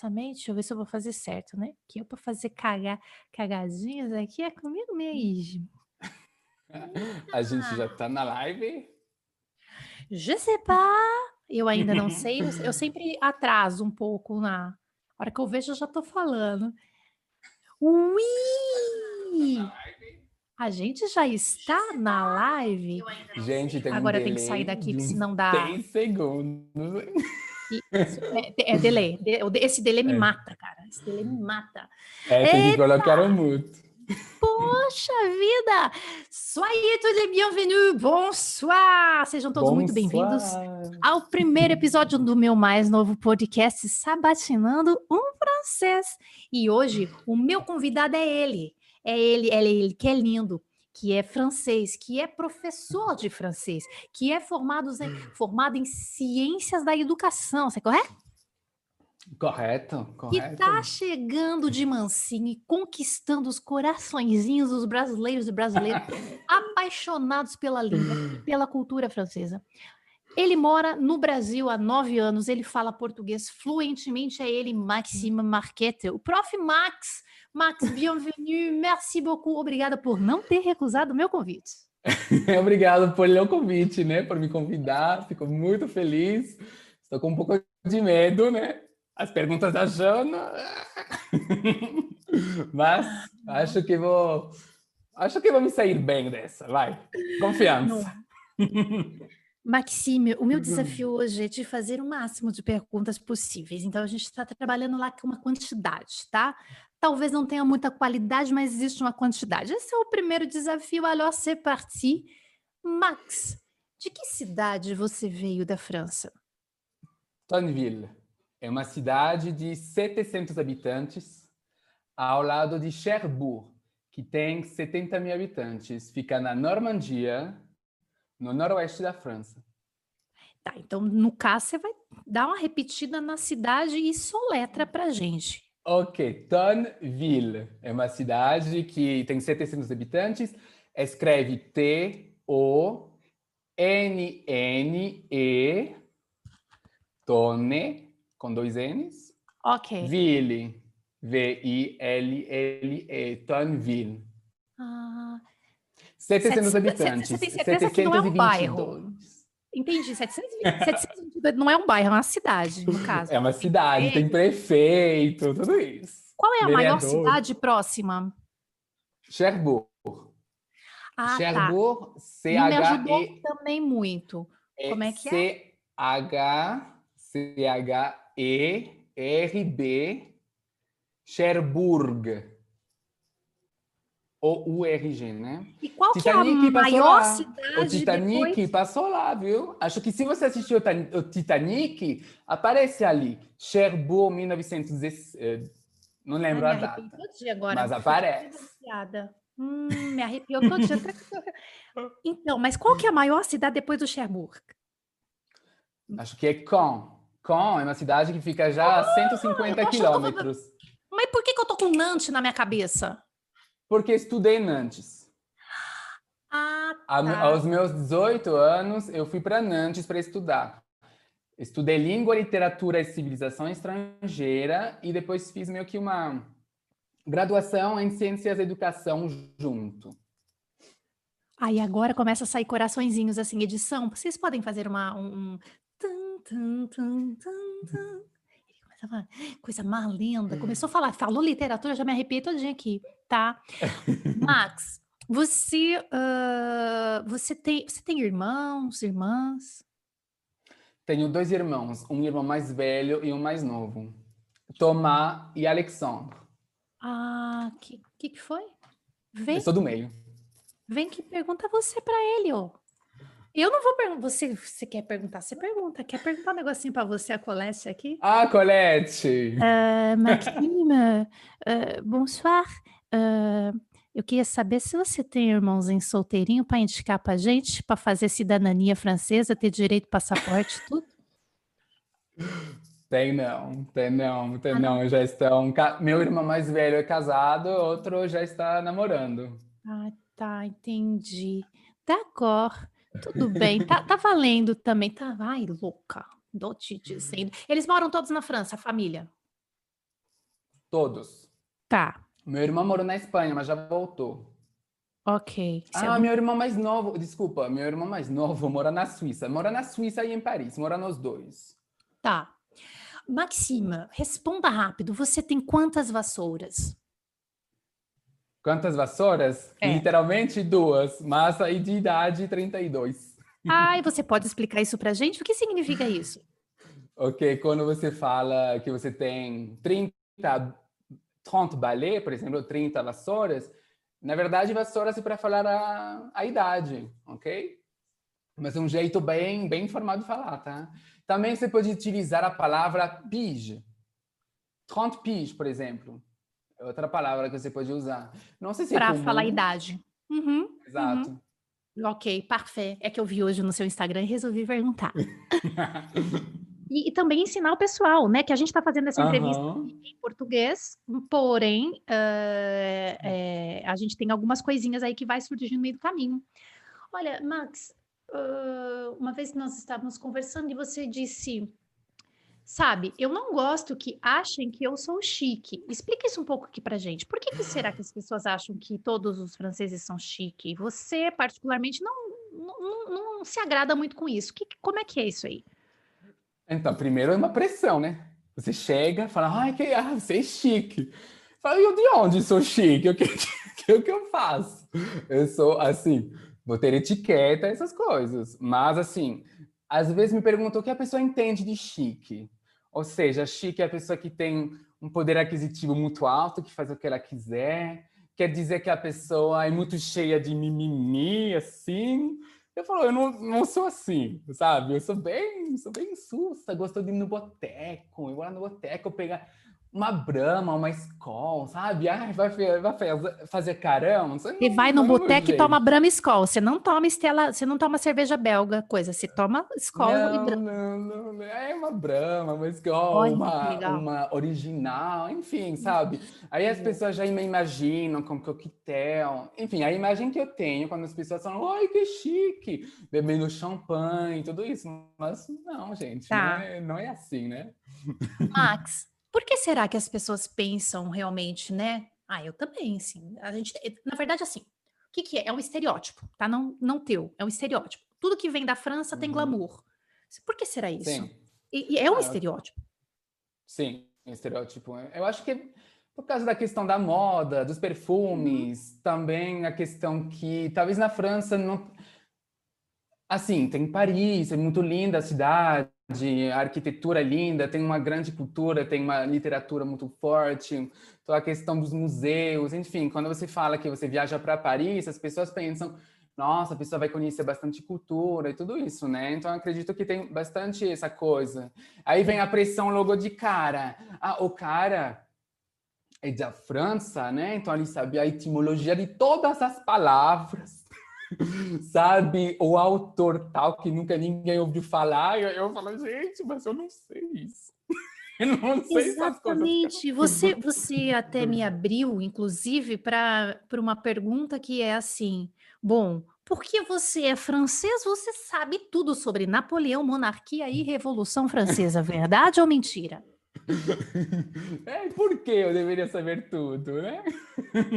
orçamento, deixa eu ver se eu vou fazer certo, né? Que eu para fazer cagar, cagadinhas aqui é comigo mesmo. A gente já tá na live? Je sais pas. Eu ainda não sei. Eu, sempre atraso um pouco na hora que eu vejo, eu já tô falando. Ui! A gente já está na live? Gente, tem Agora tenho que sair daqui, senão dá. 10 segundos. É, é delay. De- Esse delay me É. mata, cara. Esse delay me mata. É, tem que colocar o mudo. Poxa vida! Soyez tous les bienvenus! Bonsoir! Sejam todos muito bem-vindos Bonsoir. ao primeiro episódio do meu mais novo podcast Sabatinando um Francês. E hoje o meu convidado é ele. É ele, é ele que é lindo, que é francês, que é professor de francês, que é formado em, formado em ciências da educação, você correto? Correto, Que correto. tá chegando de mansinho e conquistando os coraçõezinhos dos brasileiros e brasileiras apaixonados pela língua, pela cultura francesa. Ele mora no Brasil há nove anos, ele fala português fluentemente, é ele, Maxime Marquette, o prof. Max. Max, bienvenue, merci beaucoup, obrigada por não ter recusado o meu convite. Obrigado por o convite, né? Por me convidar. Fico muito feliz. Estou com um pouco de medo, né? As perguntas da Jana. Mas acho que vou. Acho que vou me sair bem dessa. Vai. Confiança. Maxime, o meu desafio hoje é te fazer o máximo de perguntas possíveis. Então, a gente está trabalhando lá com uma quantidade, tá? Talvez não tenha muita qualidade, mas existe uma quantidade. Esse é o primeiro desafio. Alors, c'est parti. Max, de que cidade você veio da França? Tonville é uma cidade de 700 habitantes ao lado de Cherbourg, que tem 70 mil habitantes. Fica na Normandia, no noroeste da França. Tá, então, no caso, você vai dar uma repetida na cidade e soletra pra gente. Ok, Tonville é uma cidade que tem 700 habitantes. Escreve T-O-N-N-E, Tone, com dois N's. Ok. Ville, V-I-L-L-E, Tonville. Ah, 700 Sete- habitantes. você tem certeza que não é um bairro? 722. entendi. 720, 722 não é um bairro, é uma cidade, no caso. É uma cidade, tem prefeito, tudo isso. Qual é a maior Vereador. cidade próxima? Cherbourg. Ah, tá. Cherbourg, Não me C-H-E. ajudou também muito. Como é que é? C-H, C-H-E-R-B, Cherbourg. Ou U-R-G, né? E qual que é a Titanic maior cidade O Titanic depois? passou lá, viu? Acho que se você assistiu o Tan- o Titanic, aparece ali. Cherbourg, 1916. eh, Não Ai, lembro me a data. todinha agora. Mas aparece. Hum, me arrepiou todinha. Então, mas qual que é a maior cidade depois do Cherbourg? Acho que é Caen. Caen é uma cidade que fica já a 150 Ah, quilômetros. Mas por que, que eu tô com Nantes na minha cabeça? Porque estudei Nantes. Ah, tá. Aos meus 18 anos, eu fui para Nantes para estudar. Estudei língua, literatura e civilização estrangeira e depois fiz meio que uma graduação em ciências da educação junto. Aí agora começa a sair coraçõezinhos assim, edição. Vocês podem fazer uma um, um tum, tum, tum, tum, tum. Ele começa a falar, coisa mais linda. Começou a falar, falou literatura, já me arrepiei todinha aqui, tá? Max, você ah, você tem você tem irmãos, irmãs? Tenho dois irmãos, um irmão mais velho e um mais novo. Tomás e Alexandre. Ah, que que, que foi? Vem, Eu sou do meio. vem que pergunta você pra ele, ó. Eu não vou perguntar. Você, você quer perguntar? Você pergunta. Quer perguntar um negocinho pra você, a Colette aqui? Ah, Colette! Euh, Maxime, euh, bonsoir. Euh, eu queria saber se você tem irmãozinho solteirinho para indicar para gente, para fazer cidadania francesa, ter direito passaporte, tudo. Tem não, tem não, tem Ah, não. Já estão. Meu irmão mais velho é casado, outro já está namorando. Ah, tá, entendi. D'accord, tudo bem. Tá, tá valendo também. Tá, ai, louca. Tô te dizendo. Eles moram todos na França, a família. Todos. Tá. Meu irmão morou na Espanha, mas já voltou. Ok. É Ah, meu irmão mais novo, desculpa, meu irmão mais novo mora na Suíça. Mora na Suíça e em Paris, mora nos dois. Tá. Maxima, responda rápido. Você tem quantas vassouras? Quantas vassouras? É. Literalmente duas, mas aí de idade 32. Ai, você pode explicar isso pra gente? O que significa isso? Ok, quando você fala que você tem 30, 30 balé, por exemplo, 30 vassouras, na verdade, vassouras é para falar a, a idade, ok? Mas é um jeito bem, bem informal de falar, tá? Também você pode utilizar a palavra pige. 30 pige, por exemplo. É outra palavra que você pode usar. Não sei se é Pra comum. falar a idade. Uhum. Exato. Ok, parfait. É que eu vi hoje no seu Instagram e resolvi perguntar. E, e também ensinar o pessoal, né? Que a gente está fazendo essa entrevista Aham. em português, porém, eh, eh, a gente tem algumas coisinhas aí que vai surgir no meio do caminho. Olha, Max, ah, uma vez que nós estávamos conversando e você disse, sabe, eu não gosto que achem que eu sou chique. Explica isso um pouco aqui pra gente. Por que, que será que as pessoas acham que todos os franceses são chique? Você, particularmente, não, não, não- se agrada muito com isso. Que- como é que é isso aí? Então, primeiro é uma pressão, né? Você chega, fala, ai, que, ah, você é chique. Fala, eu de onde sou chique? O que, que, que eu faço? Eu sou, assim, vou ter etiqueta, essas coisas. Mas, assim, às vezes me perguntam o que a pessoa entende de chique. Ou seja, chique é a pessoa que tem um poder aquisitivo muito alto, que faz o que ela quiser. Quer dizer que a pessoa é muito cheia de mimimi, assim. Eu falo, eu não, não sou assim, sabe? Eu sou bem, sou bem sussa, gosto de ir no boteco, eu vou lá no boteco pegar uma brama, uma Skol, sabe? Ai, vai, vai fazer, carão. Não- vai no boteco e toma Brahma Skol. Você não toma Estela, você não toma cerveja belga, coisa. Você toma Skol e Não, Brahma. não, não, não. É uma brama, uma Olha que uma, uma original, enfim, sabe? Aí as pessoas já me imaginam com coquetel. Enfim, a imagem que eu tenho quando as pessoas falam, ai, que chique, bebendo champanhe, tudo isso. Mas não, gente, Tá. não, é, não é assim, né? Max, por que será que as pessoas pensam realmente, né? Ah, eu também, sim. A gente, na verdade, assim, o que, que é? É um estereótipo, tá? Não, não teu, é um estereótipo. Tudo que vem da França tem Uhum. glamour. Por que será isso? Sim. E, e é um Ah, estereótipo. Sim, estereótipo. Eu acho que por causa da questão da moda, dos perfumes, também a questão que talvez na França não. Assim, tem Paris, é muito linda a cidade, a arquitetura é linda, tem uma grande cultura, tem uma literatura muito forte, então a questão dos museus, enfim, quando você fala que você viaja para Paris, as pessoas pensam, nossa, a pessoa vai conhecer bastante cultura e tudo isso, né? Então acredito que tem bastante essa coisa. Aí vem a pressão logo de cara. Ah, o cara é da França, né? Então ele sabe a etimologia de todas as palavras. Sabe o autor tal que nunca ninguém ouviu falar. Eu, eu falo, gente, mas eu não sei isso. Eu não sei. Exatamente. Você, você até me abriu, inclusive, para uma pergunta que é assim: bom, porque você é francês, você sabe tudo sobre Napoleão, monarquia e Revolução Francesa, verdade ou mentira? É, por que eu deveria saber tudo, né?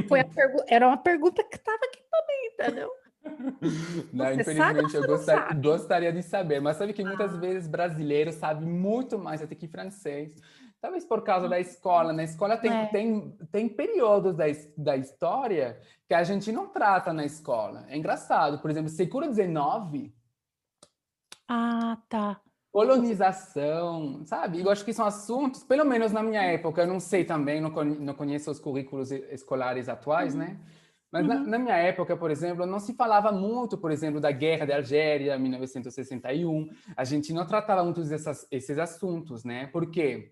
Foi pergu- Era uma pergunta que estava aqui também, entendeu? Não, Você infelizmente eu gostar- gostaria de saber, mas sabe que muitas Ah. vezes brasileiro sabe muito mais até que francês. Talvez por causa da escola. Na escola tem, É. tem, tem períodos da, da história que a gente não trata na escola. É engraçado. Por exemplo, século XIX, Ah, tá. colonização, sabe? Eu acho que são assuntos, pelo menos na minha época, eu não sei também, não, con- não conheço os currículos escolares atuais, né? Mas na, Uhum. na minha época, por exemplo, não se falava muito, por exemplo, da Guerra da Algéria, 1961. A gente não tratava muito dessas, esses assuntos, né? Por quê?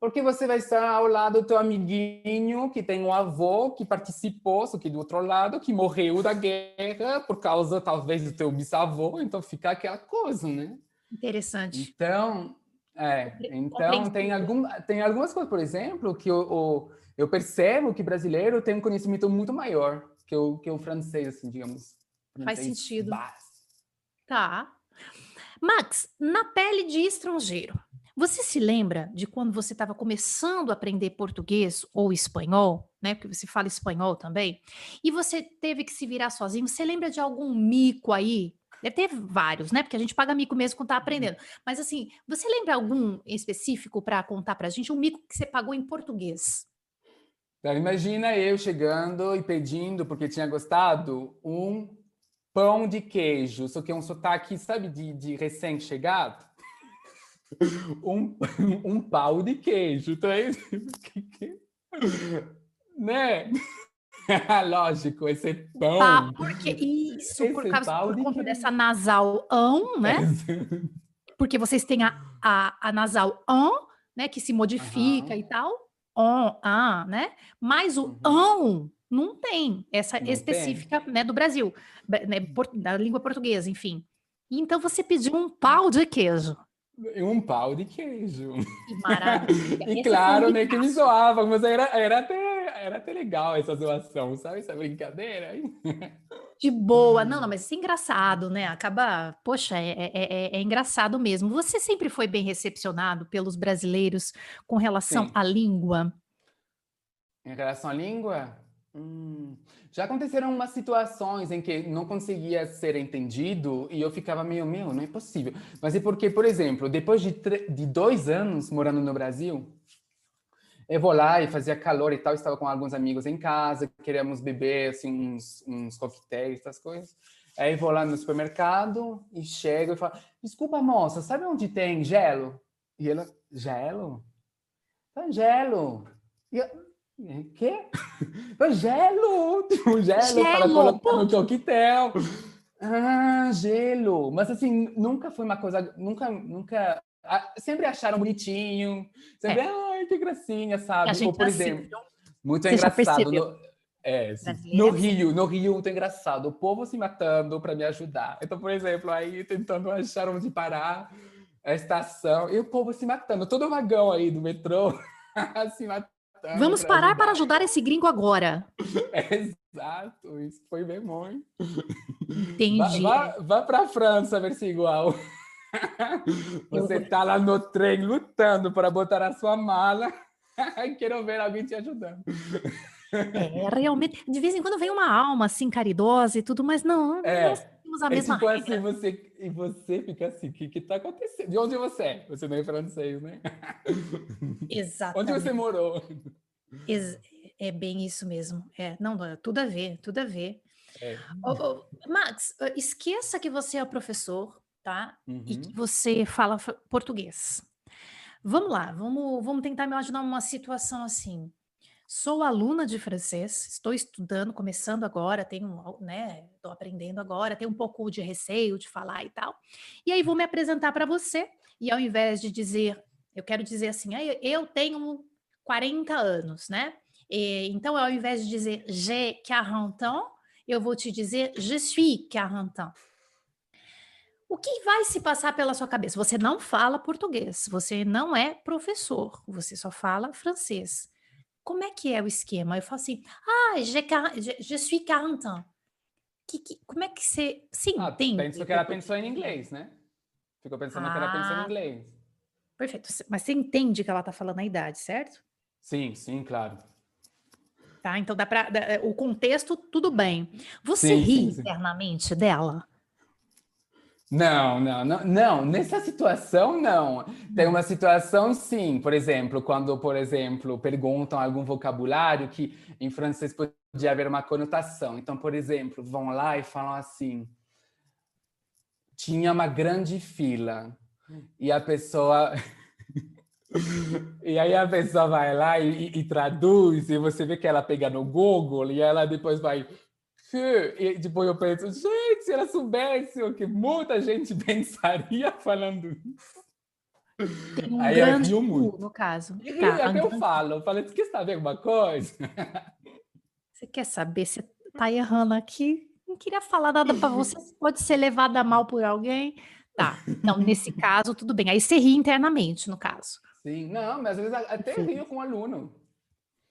Porque você vai estar ao lado do teu amiguinho que tem um avô que participou, só que do outro lado, que morreu da guerra por causa, talvez, do teu bisavô. Então fica aquela coisa, né? Interessante. Então, é, então tem, algum, tem algumas coisas, por exemplo, que o, o- eu percebo que brasileiro tem um conhecimento muito maior que o, que o francês, assim, digamos. Faz francês sentido. básico. Tá. Max, na pele de estrangeiro, Você se lembra de quando você estava começando a aprender português ou espanhol, né? Porque você fala espanhol também, e você teve que se virar sozinho. Você lembra de algum mico aí? Deve ter vários, né? Porque a gente paga mico mesmo quando tá aprendendo. Mas assim, você lembra algum específico para contar pra gente? Um mico que você pagou em português? Então, imagina eu chegando e pedindo, porque tinha gostado, um pão de queijo, só que é um sotaque, sabe, de, de recém-chegado um, um pau de queijo. Então, é né? Lógico, esse pão. Ah, porque isso, esse por, causa, por de conta dessa nasal ão, né? porque vocês têm a, a, a nasal ão, né? Que se modifica uhum. e tal. On, ah, né? Mas o uhum. ão não tem essa não específica tem. Né, do Brasil, né, da língua portuguesa, enfim. Então você pediu um pau de queijo. Um pau de queijo. Que maravilha. e claro, né, que me zoava, mas era, era, até, era até legal essa zoação, sabe? Essa brincadeira. De boa. Não, não, mas isso é engraçado, né? Acaba, poxa, é, é, é, é engraçado mesmo. Você sempre foi bem recepcionado pelos brasileiros com relação Sim. à língua? Em relação à língua? Hum, já aconteceram umas situações em que não conseguia ser entendido e eu ficava meio, meu, não é possível. Mas é porque, por exemplo, depois de, de dois anos morando no Brasil, eu vou lá e fazia calor e tal, estava com alguns amigos em casa, queríamos beber assim, uns, uns coquetéis, essas coisas. Aí vou lá no supermercado e chego e falo, desculpa moça, sabe onde tem gelo? E ela, gelo? Tá gelo. E eu, Quê? gelo! Tipo, gelo, gelo para colocar no coquetel. Ah, gelo. Mas assim, nunca foi uma coisa, nunca, nunca. Sempre acharam bonitinho. Sempre, é. ai, que gracinha, sabe? Ou, por exemplo, muito engraçado. No, é, no Rio, no Rio, muito engraçado. O povo se matando para me ajudar. Então, por exemplo, aí tentando achar onde parar a estação e o povo se matando. Todo o vagão aí do metrô se matando Vamos parar para ajudar esse gringo agora. Exato, isso foi bem bom. Entendi. Vá, vá, vá para a França ver se é igual. Você está lá no trem lutando para botar a sua mala. Quero ver alguém te ajudando. É, realmente. De vez em quando vem uma alma assim, caridosa e tudo, mas não, é. nós temos a é mesma tipo assim, você, e você fica assim, o que está acontecendo? De onde você é? Você não é francês, né? Exatamente. Onde você morou? É bem isso mesmo. É, não, tudo a ver, tudo a ver. É. Oh, oh, Max, esqueça que você é professor, tá? Uhum. E que você fala português. Vamos lá, vamos, vamos tentar me imaginar uma situação assim. Sou aluna de francês, estou estudando, começando agora, tenho, né, estou aprendendo agora, tenho um pouco de receio de falar e tal. E aí vou me apresentar para você, e ao invés de dizer, eu quero dizer assim, eu tenho 40 anos, né? E, então, ao invés de dizer j'ai 40 ans, eu vou te dizer je suis 40 ans. O que vai se passar pela sua cabeça? Você não fala português, você não é professor, você só fala francês como é que é o esquema? Eu falo assim, ah, je suis 40 ans. Que, que, como é que você se ah, entende? Penso que ela pensou em inglês, né? Ficou pensando ah, que ela pensou em ah, inglês. Perfeito. Mas você entende que ela está falando a idade, certo? Sim, sim, claro. Tá, então dá para o contexto tudo bem. Você sim, ri sim, sim. internamente dela? Não, não, não, não, nessa situação não. Tem uma situação sim, por exemplo, quando, por exemplo, perguntam algum vocabulário que em francês podia haver uma conotação. Então, por exemplo, vão lá e falam assim: tinha uma grande fila e a pessoa e aí a pessoa vai lá e, e, e, traduz, e você vê que ela pega no Google e ela depois vai e depois eu penso, gente, se ela soubesse o que muita gente pensaria falando isso. Tem um Aí grande eu muito. no caso. E tá, até eu falo, eu falo, você quer saber alguma coisa? Você quer saber? Você tá errando aqui? Não queria falar nada para você, você pode ser levada mal por alguém. Tá, então nesse caso, tudo bem. Aí você ri internamente, no caso. Sim, não, mas às vezes até Sim. rio com o aluno.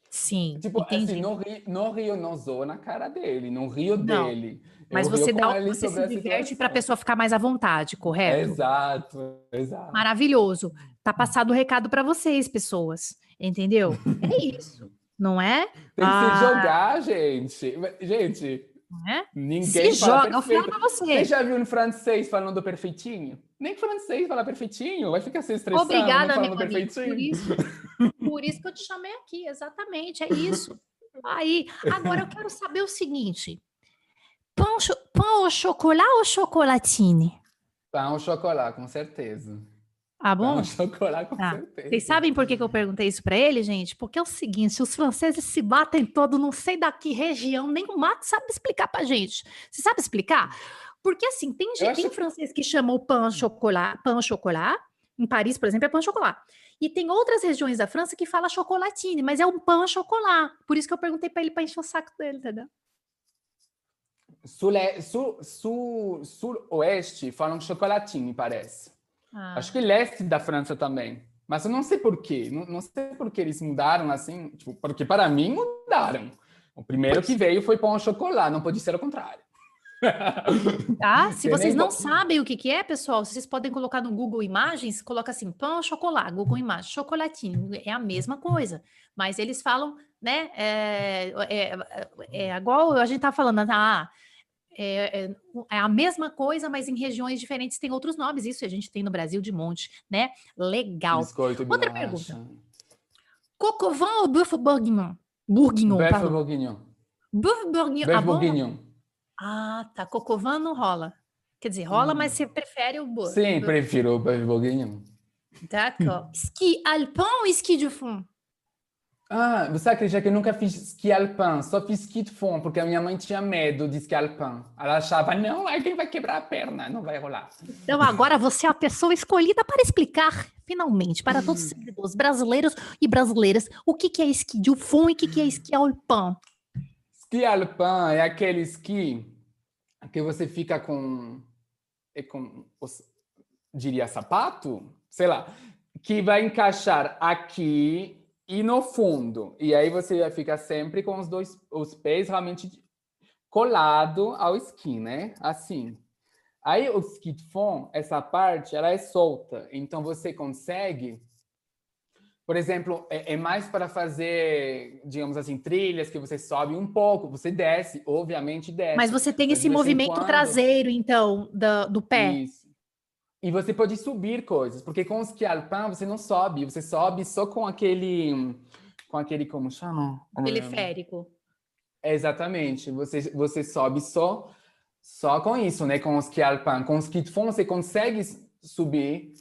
Sim, Tipo, assim, no Rio, no Rio não zoa na cara dele, no Rio Não, dele. mas você dá, você se diverte para a pessoa ficar mais à vontade, correto? Exato, exato. Maravilhoso. Tá passado o recado para vocês, pessoas. Entendeu? É isso. Não é? Tem que ah. se jogar, gente. Gente, é? ninguém se joga, eu falo pra você. Você já viu um francês falando perfeitinho? Nem francês fala perfeitinho, vai ficar se estressando Obrigada, falando meu perfeitinho. Por isso, por isso que eu te chamei aqui, exatamente, é isso. Aí, agora eu quero saber o seguinte: pão, pão au chocolat ou chocolatine? Pão au chocolat, com certeza. Ah, bom? chocolate, com ah, certeza. Vocês sabem por que, que eu perguntei isso para ele, gente? Porque é o seguinte: os franceses se batem todo, não sei da que região, nem o Mato sabe explicar pra gente. Você sabe explicar? Porque assim, tem, gente, tem francês que chama o pão chocolat, pão chocolat. Em Paris, por exemplo, é pão chocolat. E tem outras regiões da França que fala chocolatine, mas é um pão chocolat. Por isso que eu perguntei para ele para encher o saco dele, entendeu? Sul, sul, sul, sul oeste falam chocolatine, parece. Ah. Acho que leste da França também. Mas eu não sei por quê. Não, não sei por que eles mudaram assim. Tipo, porque para mim mudaram. O primeiro que veio foi pão ao chocolate, não pode ser o contrário. Tá? Se vocês não sabem o que, que é, pessoal, vocês podem colocar no Google Imagens, coloca assim, pão chocolate, Google Imagens, chocolatinho, é a mesma coisa. Mas eles falam, né? É, é, é igual a gente tá falando, ah, é, é, é, a mesma coisa, mas em regiões diferentes tem outros nomes. Isso a gente tem no Brasil de monte, né? Legal. Biscoito Outra pergunta. Cocovan ou Buff Bourguignon? Bourguignon, Buff Bourguignon. Buff Bourguignon. Ah, Bourguignon. Ah, tá. Cocovan não rola. Quer dizer, rola, hum. mas você prefere o Buff. Sim, prefiro o Buff Bourguignon. D'accord. Ski alpin ou ski de fond? Ah, você acredita que eu nunca fiz esqui alpin, só fiz ski de fond, porque a minha mãe tinha medo de esqui alpin. Ela achava, não, alguém vai quebrar a perna, não vai rolar. Então agora você é a pessoa escolhida para explicar, finalmente, para todos os seguidores brasileiros e brasileiras, o que, que é esqui de fond e o que, que é esqui alpin. Esqui alpin é aquele esqui que você fica com, é com diria, sapato? Sei lá, que vai encaixar aqui e no fundo. E aí você vai ficar sempre com os dois os pés realmente colado ao esqui, né? Assim. Aí o ski de fond, essa parte, ela é solta. Então você consegue por exemplo, é, é, mais para fazer, digamos assim, trilhas que você sobe um pouco, você desce, obviamente desce. Mas você tem esse movimento quando... traseiro, então, do, do pé. Isso. E você pode subir coisas, porque com o ski alpin você não sobe, você sobe só com aquele, com aquele como chama? Teleférico. É, exatamente, você você sobe só só com isso, né? Com o ski alpin, com o ski de fond você consegue subir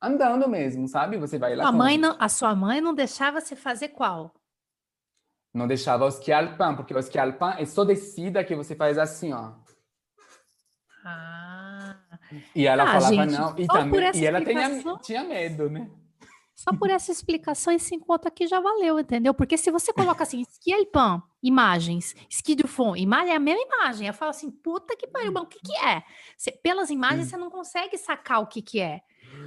andando mesmo, sabe? Você vai lá. A mãe não, a sua mãe não deixava você fazer qual? Não deixava o ski alpin, porque o ski alpin é só descida que você faz assim, ó. Ah. E ela ah, falava gente, não. E, também, e ela tinha, tinha medo, né? Só por essa explicação, esse encontro aqui já valeu, entendeu? Porque se você coloca assim, esqui alpin, imagens, esqui do fond, imagem é a mesma imagem. Eu falo assim, puta que pariu, o que que é? Você, pelas imagens, você não consegue sacar o que que é.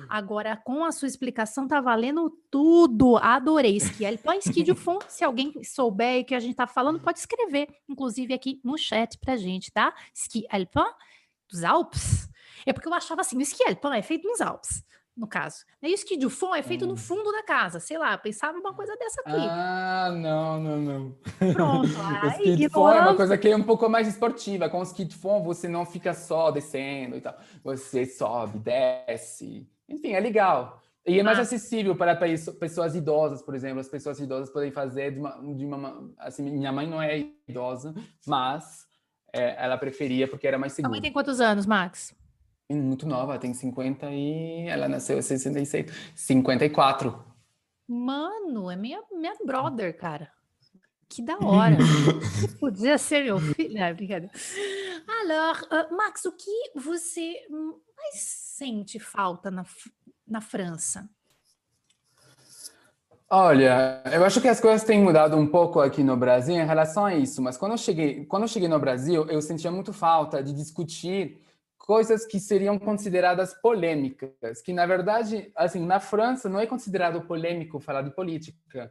Agora, com a sua explicação, tá valendo tudo. Adorei. Esqui alpin, esqui de fond. Se alguém souber o que a gente tá falando, pode escrever, inclusive aqui no chat pra gente, tá? Esqui alpin dos Alpes é porque eu achava assim, o esqui alpin é feito nos Alpes, no caso. E o esqui de fond é feito hum. no fundo da casa, sei lá, pensava uma coisa dessa aqui. Ah, não, não, não. Pronto. o ski de fond é uma coisa que é um pouco mais esportiva. Com o ski de fond você não fica só descendo e tal. Você sobe, desce. Enfim, é legal. E é mais ah. acessível para pessoas idosas, por exemplo. As pessoas idosas podem fazer de uma, de uma assim, minha mãe não é idosa, mas é, ela preferia porque era mais seguro. Sua mãe tem quantos anos, Max? Muito nova, tem 50 e ela nasceu em 66, 54. Mano, é minha, minha brother, cara. Que da hora. Podia ser meu filho. Não, brincadeira. Alors, uh, Max, o que você mais sente falta na, na França? Olha, eu acho que as coisas têm mudado um pouco aqui no Brasil em relação a isso, mas quando eu cheguei, quando eu cheguei no Brasil, eu sentia muito falta de discutir coisas que seriam consideradas polêmicas, que na verdade, assim, na França não é considerado polêmico falar de política.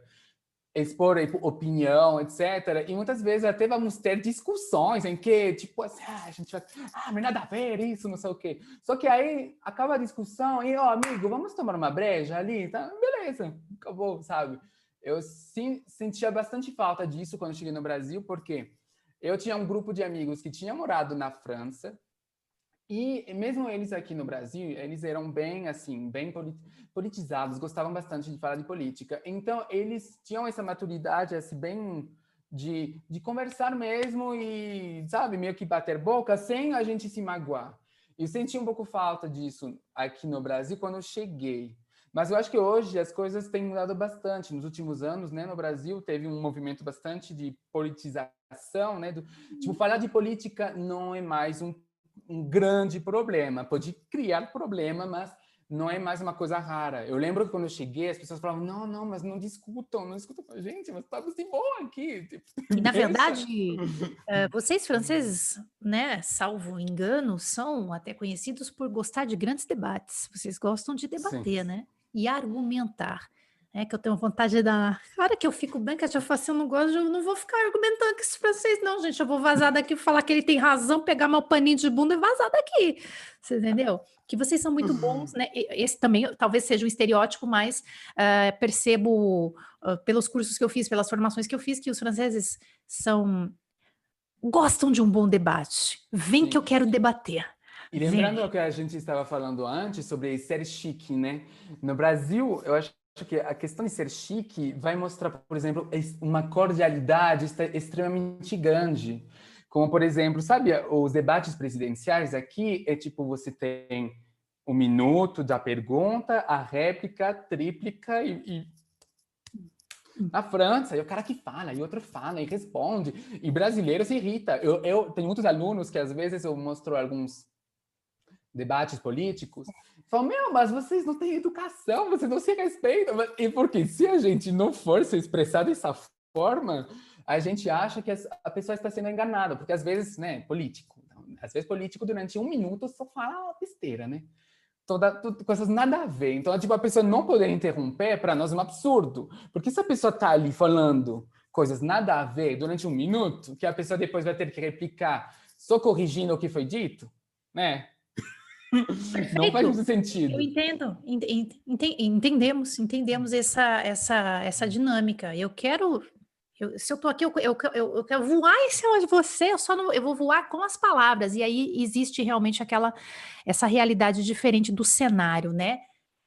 expor opinião, etc. E muitas vezes até vamos ter discussões em que, tipo assim, ah, a gente vai, ah, mas nada a ver isso, não sei o quê. Só que aí acaba a discussão e, ó, oh, amigo, vamos tomar uma breja ali? Tá, beleza, acabou, sabe? Eu sim, sentia bastante falta disso quando cheguei no Brasil, porque eu tinha um grupo de amigos que tinha morado na França, e mesmo eles aqui no Brasil, eles eram bem, assim, bem politizados, gostavam bastante de falar de política. Então, eles tinham essa maturidade, assim, bem de, de conversar mesmo e, sabe, meio que bater boca sem a gente se magoar. Eu senti um pouco falta disso aqui no Brasil quando eu cheguei. Mas eu acho que hoje as coisas têm mudado bastante. Nos últimos anos, né, no Brasil, teve um movimento bastante de politização, né? Do, tipo, falar de política não é mais um um grande problema. Pode criar problema, mas não é mais uma coisa rara. Eu lembro que quando eu cheguei, as pessoas falavam, não, não, mas não discutam, não discutam com a gente, mas estamos de boa aqui. Tipo, e, na verdade, uh, vocês franceses, né, salvo engano, são até conhecidos por gostar de grandes debates. Vocês gostam de debater, Sim. né? E argumentar. É que eu tenho vontade de dar. Cara, que eu fico bem, que eu falo assim, eu não gosto, eu não vou ficar argumentando com esses franceses, não, gente. Eu vou vazar daqui, falar que ele tem razão, pegar meu paninho de bunda e vazar daqui. Você entendeu? Que vocês são muito bons, né? Esse também talvez seja um estereótipo, mas uh, percebo uh, pelos cursos que eu fiz, pelas formações que eu fiz, que os franceses são. gostam de um bom debate. Vem Sim. que eu quero debater. E lembrando Vem. o que a gente estava falando antes sobre ser chique, né? No Brasil, eu acho acho que a questão de ser chique vai mostrar, por exemplo, uma cordialidade extremamente grande. Como, por exemplo, sabe, os debates presidenciais aqui é tipo, você tem um minuto da pergunta, a réplica, tríplica e, e... Na França, é o cara que fala, e outro fala, e responde. E brasileiro se irrita. Eu, eu tenho muitos alunos que às vezes eu mostro alguns debates políticos, falam, meu, mas vocês não têm educação, vocês não se respeitam. E porque se a gente não for se expressar dessa forma, a gente acha que a pessoa está sendo enganada, porque às vezes, né, político, às vezes político durante um minuto só fala besteira, né? Toda, tudo, coisas nada a ver. Então, tipo, a pessoa não poder interromper, para nós é um absurdo. Porque se a pessoa está ali falando coisas nada a ver durante um minuto, que a pessoa depois vai ter que replicar só corrigindo o que foi dito, né? Não faz muito sentido. Eu entendo, ent, ent, entendemos, entendemos essa, essa, essa dinâmica. Eu quero, eu, se eu tô aqui, eu, eu, eu, quero voar em cima de você, eu só não, eu vou voar com as palavras. E aí existe realmente aquela, essa realidade diferente do cenário, né?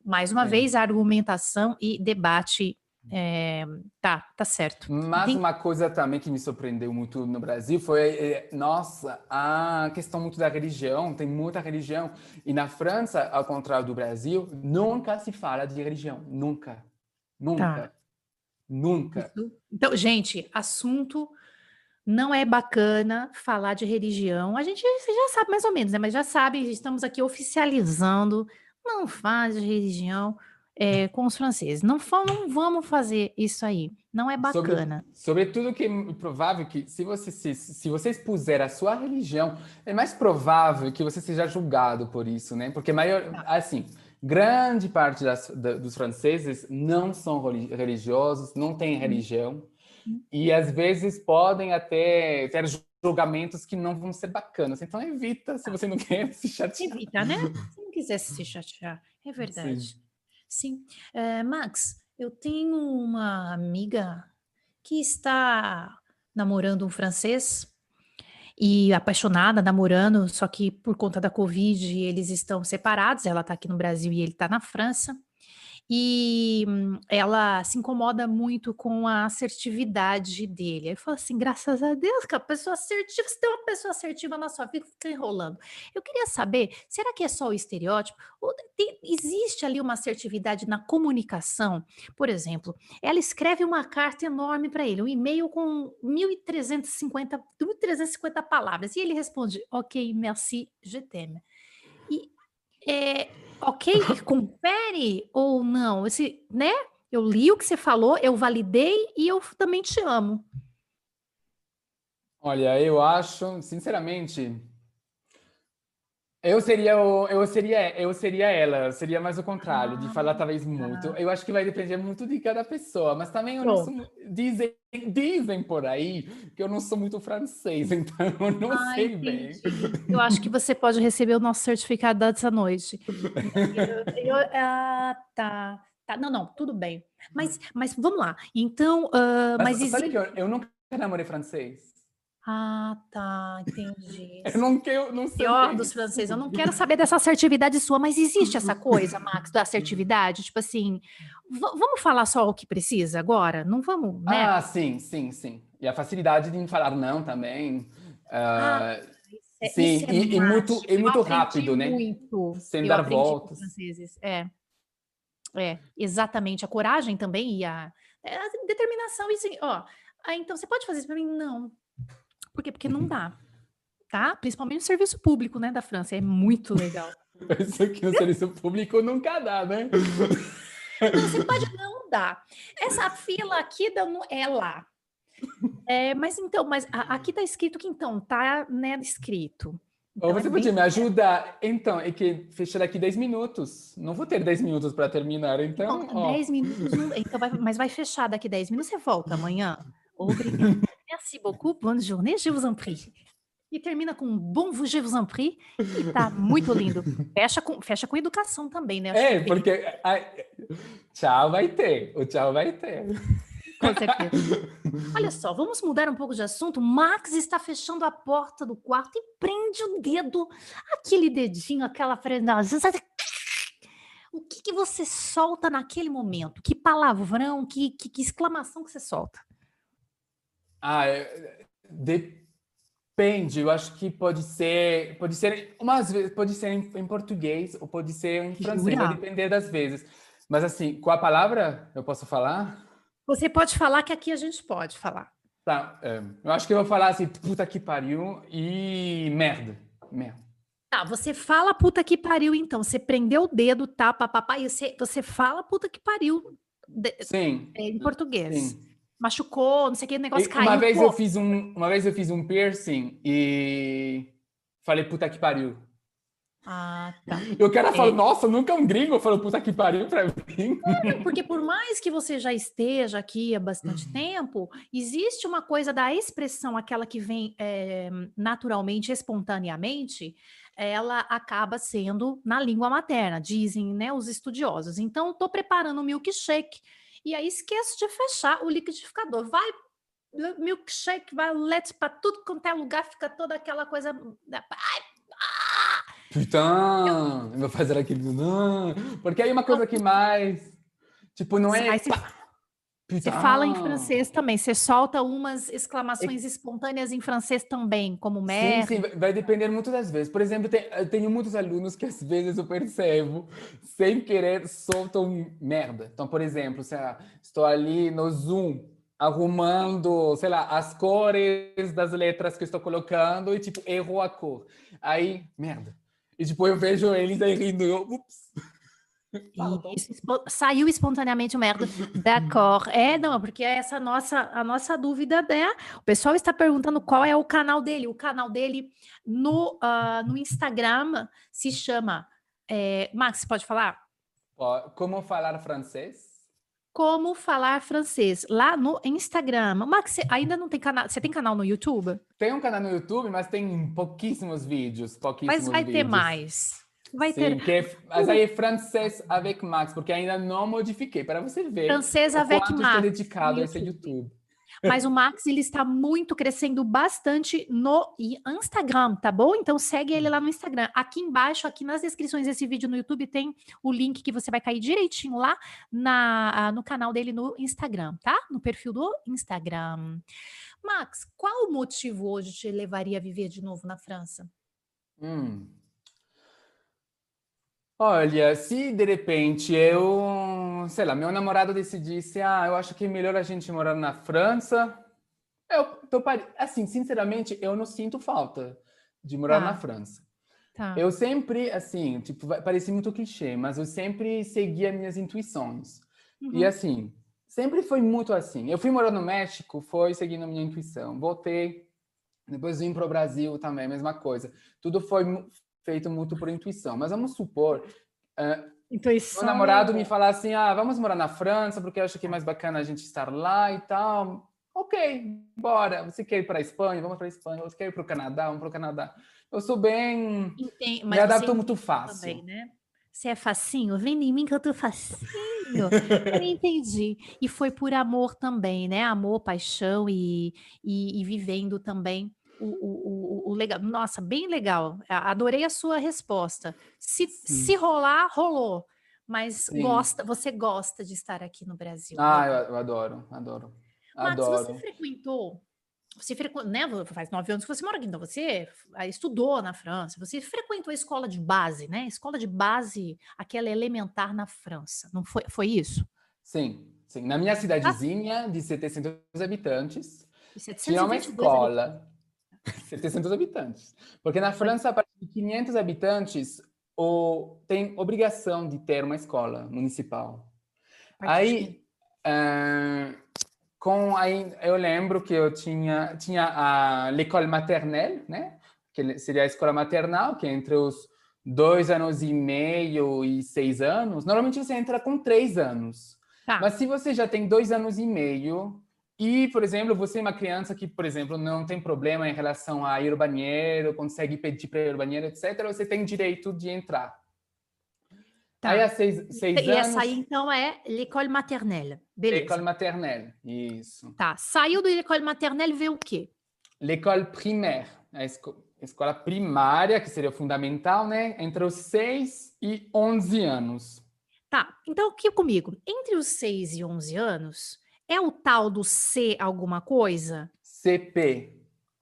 Mais uma é. vez, argumentação e debate é, tá, tá certo. Mas Tem... uma coisa também que me surpreendeu muito no Brasil foi, é, nossa, a questão muito da religião, tem muita religião. E na França, ao contrário do Brasil, nunca se fala de religião. Nunca. Nunca. Tá. Nunca. Então, gente, assunto não é bacana falar de religião. A gente já sabe mais ou menos, né? Mas já sabe, estamos aqui oficializando. Não faz religião é, com os franceses. Não, não vamos fazer isso aí. Não é bacana. Sobre, sobretudo que é provável que se você se, se você expuser a sua religião, é mais provável que você seja julgado por isso, né? Porque maior, tá. assim, grande parte das, da, dos franceses não são religiosos, não têm uhum. religião uhum. e às vezes podem até ter julgamentos que não vão ser bacanas. Então evita, se você não quer se chatear. Evita, né? Se não quiser se chatear, é verdade. Sim. Sim. Eh, Max, eu tenho uma amiga que está namorando um francês e apaixonada, namorando, só que por conta da Covid eles estão separados. Ela está aqui no Brasil e ele está na França. E hum, ela se incomoda muito com a assertividade dele. Aí fala assim: graças a Deus que a pessoa assertiva, se tem uma pessoa assertiva na sua vida, fica enrolando. Eu queria saber: será que é só o estereótipo? Ou tem, existe ali uma assertividade na comunicação? Por exemplo, ela escreve uma carta enorme para ele, um e-mail com 1.350, 1.350 palavras, e ele responde: Ok, merci, je t'aime. E é, ok, confere ou não? Esse, né? Eu li o que você falou, eu validei e eu também te amo. Olha, eu acho, sinceramente, Eu seria, o, eu seria, eu seria ela, seria mais o contrário, ah, de falar talvez muito. Eu acho que vai depender muito de cada pessoa, mas também eu não sou, dizem, dizem por aí que eu não sou muito francês, então eu não Ai, sei entendi. bem. Eu acho que você pode receber o nosso certificado dessa noite. Eu, eu, ah, tá, tá, não, não, tudo bem. Mas, mas vamos lá. Então, uh, mas, mas que eu, eu nunca namorei francês. Ah, tá, entendi. eu não quero, não sei. Pior dos franceses, eu não quero saber dessa assertividade sua, mas existe essa coisa, Max, da assertividade? Tipo assim, vamos falar só o que precisa agora? Não vamos, né? Ah, sim, sim, sim. E a facilidade de falar não também. Uh, ah, é, sim, é e, e, muito, e muito rápido, né? Muito. Sem eu dar voltas. Franceses. É. É, exatamente. A coragem também e a, é, a determinação. E ó, ah, então você pode fazer isso para mim? Não. Por quê? Porque não uhum. dá, tá? Principalmente o serviço público, né, da França, é muito legal. Isso aqui no serviço público nunca dá, né? Não, você pode não dar. Essa fila aqui é lá. É, mas então, mas aqui tá escrito que então, tá né, escrito. Então, você é podia me ajudar? Então, é que fecha daqui 10 minutos. Não vou ter 10 minutos para terminar, então. Não, 10 minutos, então vai, mas vai fechar daqui 10 minutos, você volta amanhã. Obrigada. Merci beaucoup, bonne journée, je vous en prie. E termina com um bom je vous en prie, e tá muito lindo. Fecha com, fecha com educação também, né? É, porque a, tchau vai ter, o tchau vai ter. Com certeza. Olha só, vamos mudar um pouco de assunto. Max está fechando a porta do quarto e prende o dedo, aquele dedinho, aquela frenagem. O que, que você solta naquele momento? Que palavrão, que, que, que exclamação que você solta? Ah, é, depende. Eu acho que pode ser, pode ser umas vezes, pode ser em, em português ou pode ser em francês, vai depender das vezes. Mas assim, com a palavra eu posso falar? Você pode falar que aqui a gente pode falar. Tá, é, eu acho que eu vou falar assim, puta que pariu e merda, merda. Tá, você fala puta que pariu então. Você prendeu o dedo, tá, papapá, e você, você fala puta que pariu. De, Sim. É, em português. Sim machucou, não sei o que, o negócio caiu. Uma vez, eu fiz um, uma vez eu fiz um piercing e falei, puta que pariu. Ah, tá. E o cara é. falou, nossa, nunca um gringo falou puta que pariu pra mim. porque por mais que você já esteja aqui há bastante uhum. tempo, existe uma coisa da expressão, aquela que vem é, naturalmente, espontaneamente, ela acaba sendo na língua materna, dizem né, os estudiosos. Então, estou preparando um milkshake e aí esqueço de fechar o liquidificador. Vai milkshake, vai leite para tudo quanto é lugar, fica toda aquela coisa. Ai, ah! Putain, eu vou fazer aquilo. Não, porque aí uma coisa que mais. Tipo, não é. Você, você fala em francês também, você solta umas exclamações é... espontâneas em francês também, como merda. Sim, sim, vai depender muito das vezes. Por exemplo, tem, eu tenho muitos alunos que às vezes eu percebo, sem querer, soltam merda. Então, por exemplo, lá, estou ali no Zoom, arrumando, sei lá, as cores das letras que estou colocando e, tipo, erro a cor. Aí, merda. E, tipo, eu vejo eles aí rindo, eu, ups. Isso, saiu espontaneamente o merda. D'accord. É, não, porque é essa nossa, a nossa dúvida, né? O pessoal está perguntando qual é o canal dele. O canal dele no, uh, no Instagram se chama. É, Max, pode falar? Como falar francês? Como falar francês lá no Instagram. Max, ainda não tem canal? Você tem canal no YouTube? Tem um canal no YouTube, mas tem pouquíssimos vídeos. Pouquíssimos mas vai vídeos. ter mais. Vai Sim, ter. Que é, mas aí é francês avec Max, porque ainda não modifiquei, para você ver. Francês avec Max. estou dedicado a esse YouTube. Mas o Max, ele está muito crescendo bastante no Instagram, tá bom? Então segue ele lá no Instagram. Aqui embaixo, aqui nas descrições desse vídeo no YouTube, tem o link que você vai cair direitinho lá na, no canal dele no Instagram, tá? No perfil do Instagram. Max, qual o motivo hoje te levaria a viver de novo na França? Hum, Olha, se de repente eu, sei lá, meu namorado decidisse, ah, eu acho que é melhor a gente morar na França, eu toparia. Assim, sinceramente, eu não sinto falta de morar tá. na França. Tá. Eu sempre, assim, tipo, parece muito clichê, mas eu sempre seguia minhas intuições. Uhum. E assim, sempre foi muito assim. Eu fui morar no México, foi seguindo a minha intuição. Voltei, depois vim para o Brasil também, mesma coisa. Tudo foi feito muito por intuição. Mas vamos supor, uh, intuição. meu namorado me falar assim, ah, vamos morar na França porque eu acho que é mais bacana a gente estar lá e tal. Ok, bora. Você quer ir para a Espanha? Vamos para a Espanha. Você quer ir para o Canadá? Vamos para o Canadá. Eu sou bem... Entendi, me adapto muito fácil. Também, né? Você é facinho? Vem em mim que eu tô facinho. eu entendi. E foi por amor também, né? Amor, paixão e, e, e vivendo também o, o, o, o, legal. Nossa, bem legal. Adorei a sua resposta. Se, se rolar, rolou. Mas Sim. gosta, você gosta de estar aqui no Brasil. Ah, né? eu, eu adoro, adoro. Mas adoro. você frequentou você frequentou, né, faz nove anos que você mora aqui, então você estudou na França, você frequentou a escola de base, né? Escola de base, aquela elementar na França, não foi, foi isso? Sim, sim. Na minha cidadezinha de 700 habitantes, tinha uma escola, 700 habitantes, porque na França, a partir de 500 habitantes, o, tem obrigação de ter uma escola municipal. Aí, uh, com aí eu lembro que eu tinha tinha a l'école maternelle, né? Que seria a escola maternal, que é entre os dois anos e meio e seis anos. Normalmente você entra com três anos. Tá. Mas se você já tem dois anos e meio e, por exemplo, você é uma criança que, por exemplo, não tem problema em relação a ir ao banheiro, consegue pedir para ir ao banheiro, etc., você tem direito de entrar. Tá. Aí há seis, seis e anos... essa aí, então, é l'école maternelle. Beleza. L'école maternelle, isso. Tá. Saiu do l'école maternelle, veio o quê? L'école primaire, a esco... escola primária, que seria fundamental, né? Entre os 6 e 11 anos. Tá. Então, aqui comigo. Entre os 6 e 11 anos, é o tal do C alguma coisa? CP.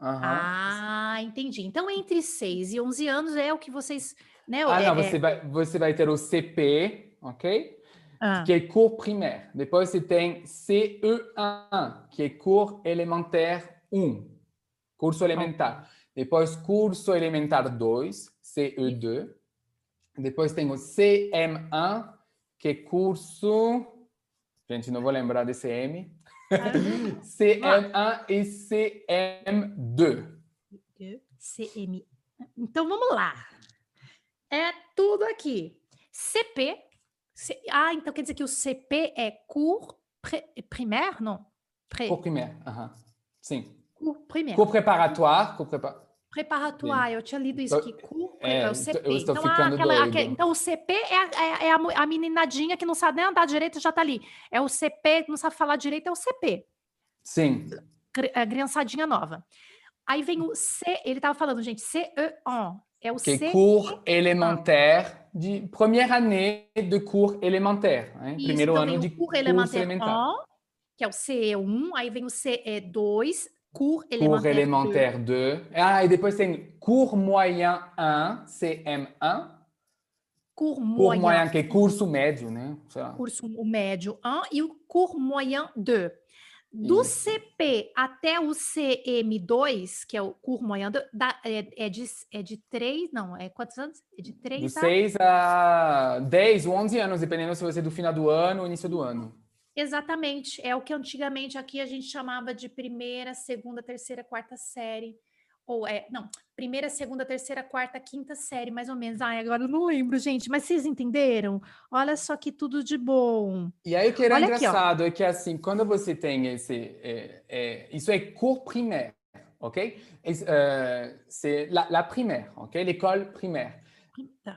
Uhum. Ah, entendi. Então, entre 6 e 11 anos é o que vocês né? Ah, é, não, você, é... vai, você vai ter o CP, ok? Ah. Que é cours primaire. Depois você tem CE1, que é cours elementaire 1, curso elementar. Depois curso elementar 2, CE2. Depois tem o CM1, que é curso... Gente, não vou lembrar desse M. CM1 e CM2. CM. Então vamos lá. É tudo aqui. CP. C... Ah, então quer dizer que o CP é cours primaire, não? Pré... Cours primaire, uhum. sim. Cours primaire. Cours préparatoire. Cours préparatoire. Preparatoire, eu tinha lido isso aqui. Cours, é, é o CP. Estou então, ficando aquela, aquela, então, o CP é, a, é, é a, meninadinha que não sabe nem andar direito já está ali. É o CP, não sabe falar direito, é o CP. Sim. A é, criançadinha nova. Aí vem o C, ele estava falando, gente, CE1. É o que C... cours élémentaire de première année de cours élémentaire, hein? Isso, primeiro então ano de cours élémentaire, que é o CE1, aí vem o CE2, cours élémentaire, cours élémentaire 2. Ah, e depois tem cours moyen 1, CM1. Cours moyen, cours moyen que é curso médio, né? Curso médio 1 e o cours moyen 2. Do Isso. CP até o CM2, que é o curso moyando, é, é, de, é de 3, não, é quantos anos? É de 3 De 6 a 10 ou 11 anos, dependendo se você é do final do ano ou início do ano. Exatamente, é o que antigamente aqui a gente chamava de primeira, segunda, terceira, quarta série ou é, não, primeira, segunda, terceira, quarta, quinta série, mais ou menos. Ai, agora eu não lembro, gente, mas vocês entenderam? Olha só que tudo de bom. E aí o que era Olha engraçado aqui, é que assim, quando você tem esse, é, é, isso é cours primaire, ok? C'est la, la primaire, ok? L'école primaire.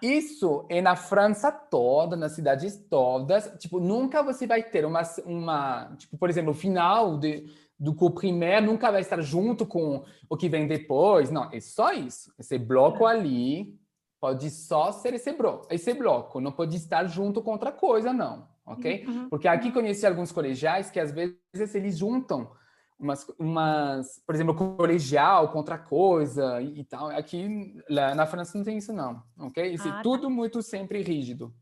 Isso é na França toda, nas cidades todas. Tipo, nunca você vai ter uma, uma tipo, por exemplo, o final de do co-primaire nunca vai estar junto com o que vem depois. Não, é só isso. Esse bloco é. ali pode só ser esse bloco. Esse bloco não pode estar junto com outra coisa, não. Ok? Uhum. uhum. Porque aqui uhum. conheci alguns colegiais que às vezes eles juntam umas, umas por exemplo, colegial com outra coisa e, e tal. Aqui lá na França não tem isso, não. Ok? Isso é ah, é tudo tá. muito sempre rígido.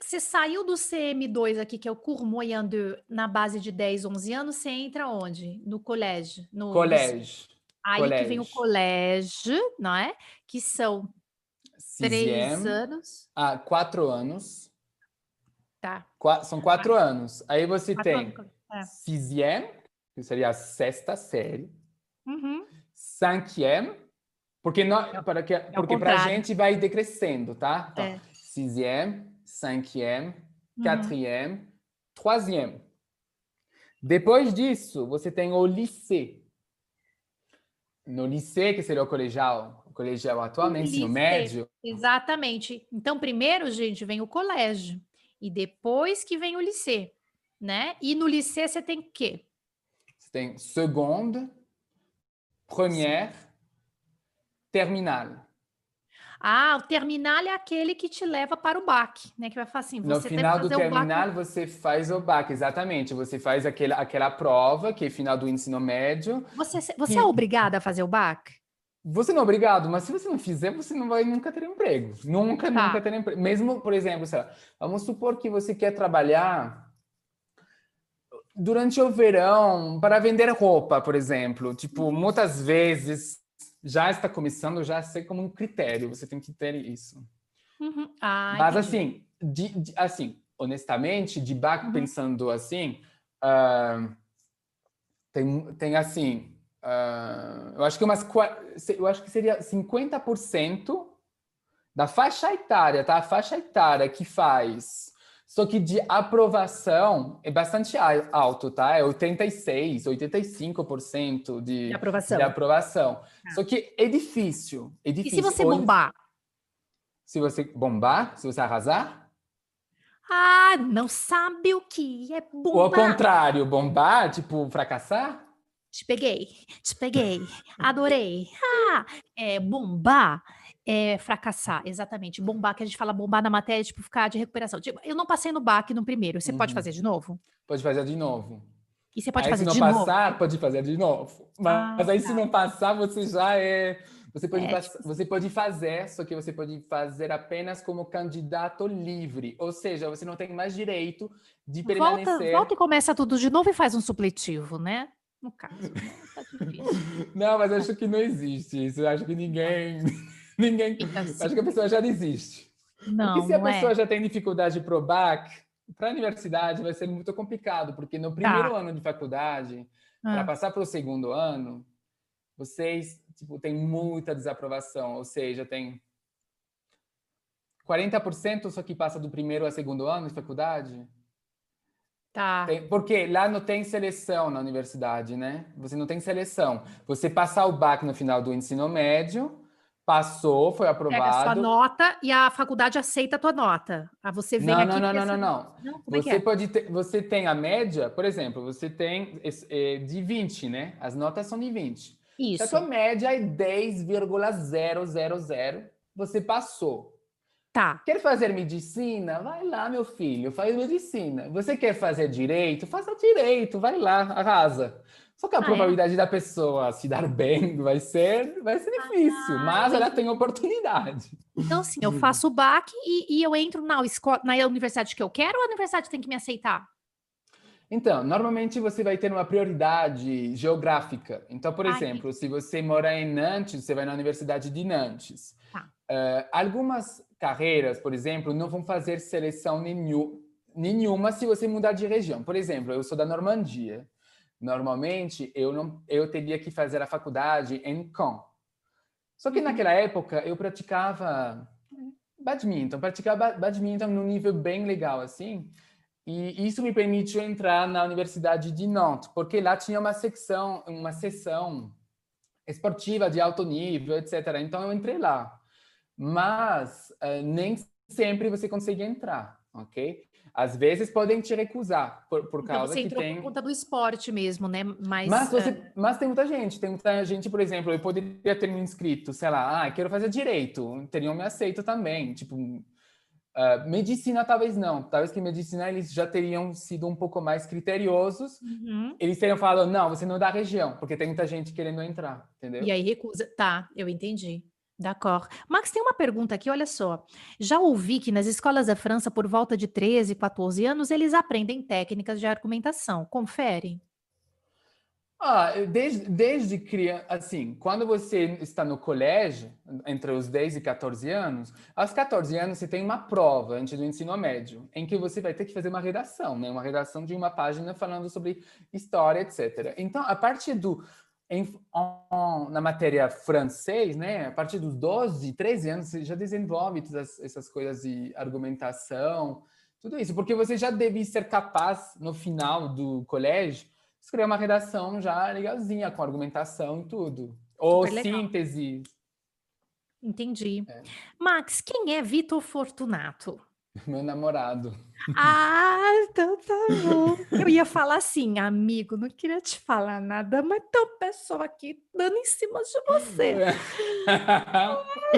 Você saiu do CM2 aqui, que é o Cours Moyen 2, na base de 10, 11 anos, você entra onde? No colégio? No, colégio. Aí colégio. que vem o colégio, não é? Que são três anos. Ah, quatro anos. Tá. Qua são quatro anos. Aí você quatro tem é. sixième, que seria a sexta série. Uhum. Cinquième, Porque, não, para que, porque para a gente vai decrescendo, tá? Então, É. sixième, cinquième, Uhum. quatrième, troisième. Depois disso, você tem o lycée. No lycée, que seria o colegial, o colegial atual, ensino lycée. médio, Exatamente. Então, primeiro, gente, vem o colégio. E depois que vem o liceu, né? E no liceu você tem o quê? Tem seconde, première, terminale. Ah, o terminal é aquele que te leva para o BAC, né? Que vai falar assim, No você final do o BAC. terminal, você faz o BAC, exatamente. Você faz aquela, aquela prova, que é final do ensino médio. Você, você que- é obrigada a fazer o BAC? Você não é obrigado, mas se você não fizer, você não vai nunca ter emprego. Nunca, Tá. nunca ter emprego. Mesmo, por exemplo, sei lá, vamos supor que você quer trabalhar durante o verão para vender roupa, por exemplo. Tipo, muitas vezes já está começando já a ser como um critério, você tem que ter isso. Uhum. Ah, Mas assim, de, de- assim, honestamente, de back Uhum. pensando assim, ah, tem, tem assim, ah, eu acho que umas, eu acho que seria 50% da faixa etária, tá? A faixa etária que faz, só que de aprovação é bastante alto, tá? É 86, 85% de, De aprovação. de aprovação. Tá. Só que é difícil, é E difícil. se você bombar? se você bombar, se você arrasar, Ah, não sabe o que é ou ao bombar. contrário, bombar, tipo, fracassar, Te peguei, te peguei, adorei. Ah, é, bombar é fracassar, exatamente. Bombar, que a gente fala bombar na matéria, tipo, ficar de recuperação. Tipo, eu não passei no BAC no primeiro, você pode Uhum. fazer de novo? pode fazer de novo. E você pode aí, fazer se não de novo? passar, pode fazer de novo. Mas, Ah, aí, se tá. não passar, você já é. Você pode, É, pass- tipo- você pode fazer, só que você pode fazer apenas como candidato livre. Ou seja, você não tem mais direito de Volta, permanecer. volta e começa tudo de novo e faz um supletivo, né? No caso, né? Tá difícil. Não, mas acho que não existe isso. Eu acho que ninguém. ninguém... Assim. Acho que a pessoa já desiste. Não, Porque se a não pessoa é. já tem dificuldade para o BAC, para a universidade vai ser muito complicado, porque no primeiro ano de faculdade, para Ah, passar para o segundo ano, vocês tipo, têm muita desaprovação, ou seja, tem 40% só que passa do primeiro ao segundo ano de faculdade. tá. Tem- porque lá não tem seleção na universidade, né? Você não tem seleção. Você passar o BAC no final do ensino médio, passou, foi Pega a sua aprovado. nota e a faculdade aceita a tua nota. Ah, você vem Não, aqui não, não, não, não, não. É Você é? pode ter, você tem a média, por exemplo, você tem eh, de 20, né? As notas são de 20. Se a Isso. sua média é 10,000, você passou. Tá. Quer fazer medicina? Vai lá, meu filho, faz medicina. Você quer fazer direito? Faça direito, vai lá, arrasa. Só que a Ah, é? probabilidade da pessoa se dar bem vai ser, vai ser difícil, mas ela tem oportunidade. Então, assim, eu faço o BAC e, e eu entro na, escola, na universidade que eu quero ou a universidade tem que me aceitar? Então, normalmente você vai ter uma prioridade geográfica. Então, por Ah, exemplo, se você mora em Nantes, você vai na Universidade de Nantes. Tá. Eh, algumas carreiras, por exemplo, não vão fazer seleção nenhu- nenhuma se você mudar de região. Por exemplo, eu sou da Normandia. Normalmente, eu não, eu teria que fazer a faculdade em Caen. Só que Uhum. naquela época eu praticava badminton, praticava ba- badminton num nível bem legal assim. E isso me permitiu entrar na Universidade de Nantes, porque lá tinha uma secção, uma seção esportiva de alto nível, etc. Então eu entrei lá. Mas eh, nem sempre você consegue entrar, ok? Às vezes podem te recusar por, por Então, causa você que entrou tem. por conta do esporte mesmo, né? Mas, Mas, você, é, mas tem muita gente, tem muita gente, por exemplo, eu poderia ter me inscrito, sei lá, ah, quero fazer direito, teriam me aceito também, tipo, ah, medicina talvez não, talvez que medicina eles já teriam sido um pouco mais criteriosos, uhum. eles teriam falado, não, você não é da região, porque tem muita gente querendo entrar, entendeu? E aí recusa. Tá, eu entendi. D'accord. Max, tem uma pergunta aqui, olha só. Já ouvi que nas escolas da França, por volta de 13, 14 anos, eles aprendem técnicas de argumentação. Confere. Ah, desde, desde criança, assim, quando você está no colégio, entre os 10 e 14 anos, aos 14 anos você tem uma prova antes do ensino médio, em que você vai ter que fazer uma redação, né? Uma redação de uma página falando sobre história, etc. Então, a partir do em, na matéria francês, né, a partir dos 12, 13 anos, você já desenvolve todas essas coisas de argumentação, tudo isso, porque você já deve ser capaz, no final do colégio, escrever uma redação já legalzinha, com argumentação e tudo. Ou síntese. Entendi. É. Max, quem é Vitor Fortunato? Meu namorado. Ah, então tá bom. Eu ia falar assim, amigo, não queria te falar nada, mas tem uma pessoa aqui dando em cima de você.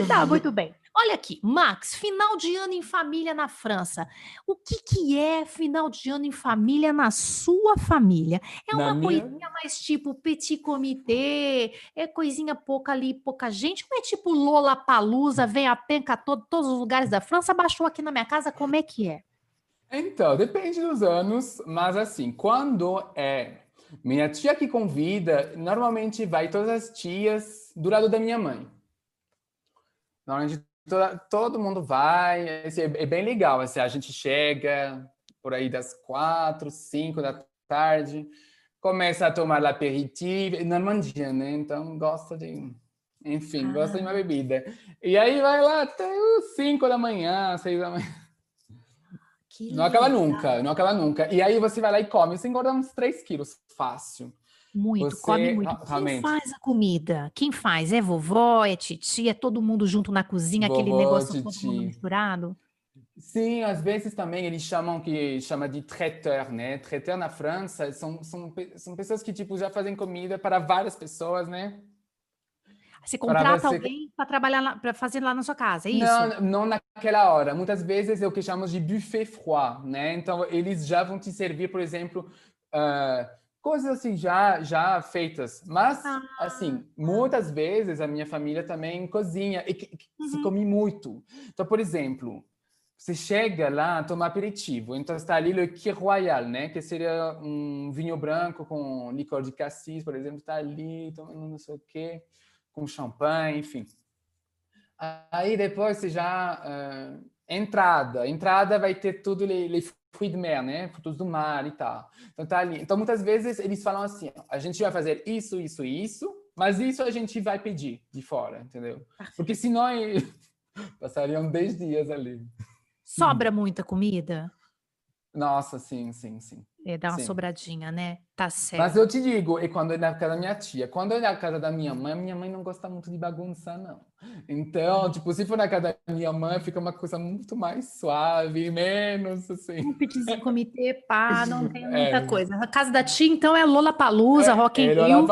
tá, muito bem. Olha aqui, Max, final de ano em família na França. O que, que é final de ano em família na sua família? É uma minha... coisinha mais tipo petit comité, é coisinha pouca ali, pouca gente, ou é tipo Lola Palusa, vem a penca todo, todos os lugares da França, baixou aqui na minha casa, como é que é? Então, depende dos anos, mas assim, quando é minha tia que convida, normalmente vai todas as tias do lado da minha mãe. Normalmente Toda, todo mundo vai, assim, é, é bem legal, assim, a gente chega por aí das quatro, cinco da tarde, começa a tomar l'aperitif, Normandia, né? Então gosta de, enfim, ah. gosta de uma bebida. E aí vai lá até os cinco da manhã, seis da manhã. Que não acaba nunca, não acaba nunca. E aí você vai lá e come, você engorda uns três quilos, fácil. Muito, Você, come muito. Realmente. Quem faz a comida? Quem faz? É vovó, é titi, é todo mundo junto na cozinha, vovó, aquele negócio titi. todo mundo misturado? Sim, às vezes também eles chamam que chama de traiteur, né? Traiteur na França são, são, são pessoas que tipo já fazem comida para várias pessoas, né? Você contrata você... alguém para trabalhar para fazer lá na sua casa, é isso? Não, não naquela hora. Muitas vezes é o que chamamos de buffet froid, né? Então eles já vão te servir, por exemplo, uh, coisas assim já já feitas. Mas ah. assim, muitas vezes a minha família também cozinha e que, que uhum. se come muito. Então, por exemplo, você chega lá, toma aperitivo, então está ali o Kir Royal, né? Que seria um vinho branco com licor de cassis, por exemplo, está ali tomando não sei o quê, com champanhe, enfim. Aí depois você já uh, entrada, entrada vai ter tudo les, les fruits de mer, né? Frutos do mar e tal. Então tá ali. Então muitas vezes eles falam assim: a gente vai fazer isso, isso e isso, mas isso a gente vai pedir de fora, entendeu? Porque senão passariam 10 dias ali. Sobra muita comida? Nossa, sim, sim, sim. É, dá uma sim. sobradinha, né? Tá certo. Mas eu te digo, e quando é na casa da minha tia, quando é na casa da minha mãe, minha mãe não gosta muito de bagunça, não. Então, tipo, se for na casa da minha mãe, fica uma coisa muito mais suave, menos assim. Um petitzinho comitê, pá, não tem muita é. coisa. A casa da tia, então, é Lola Palusa, é, Rock in é Rio.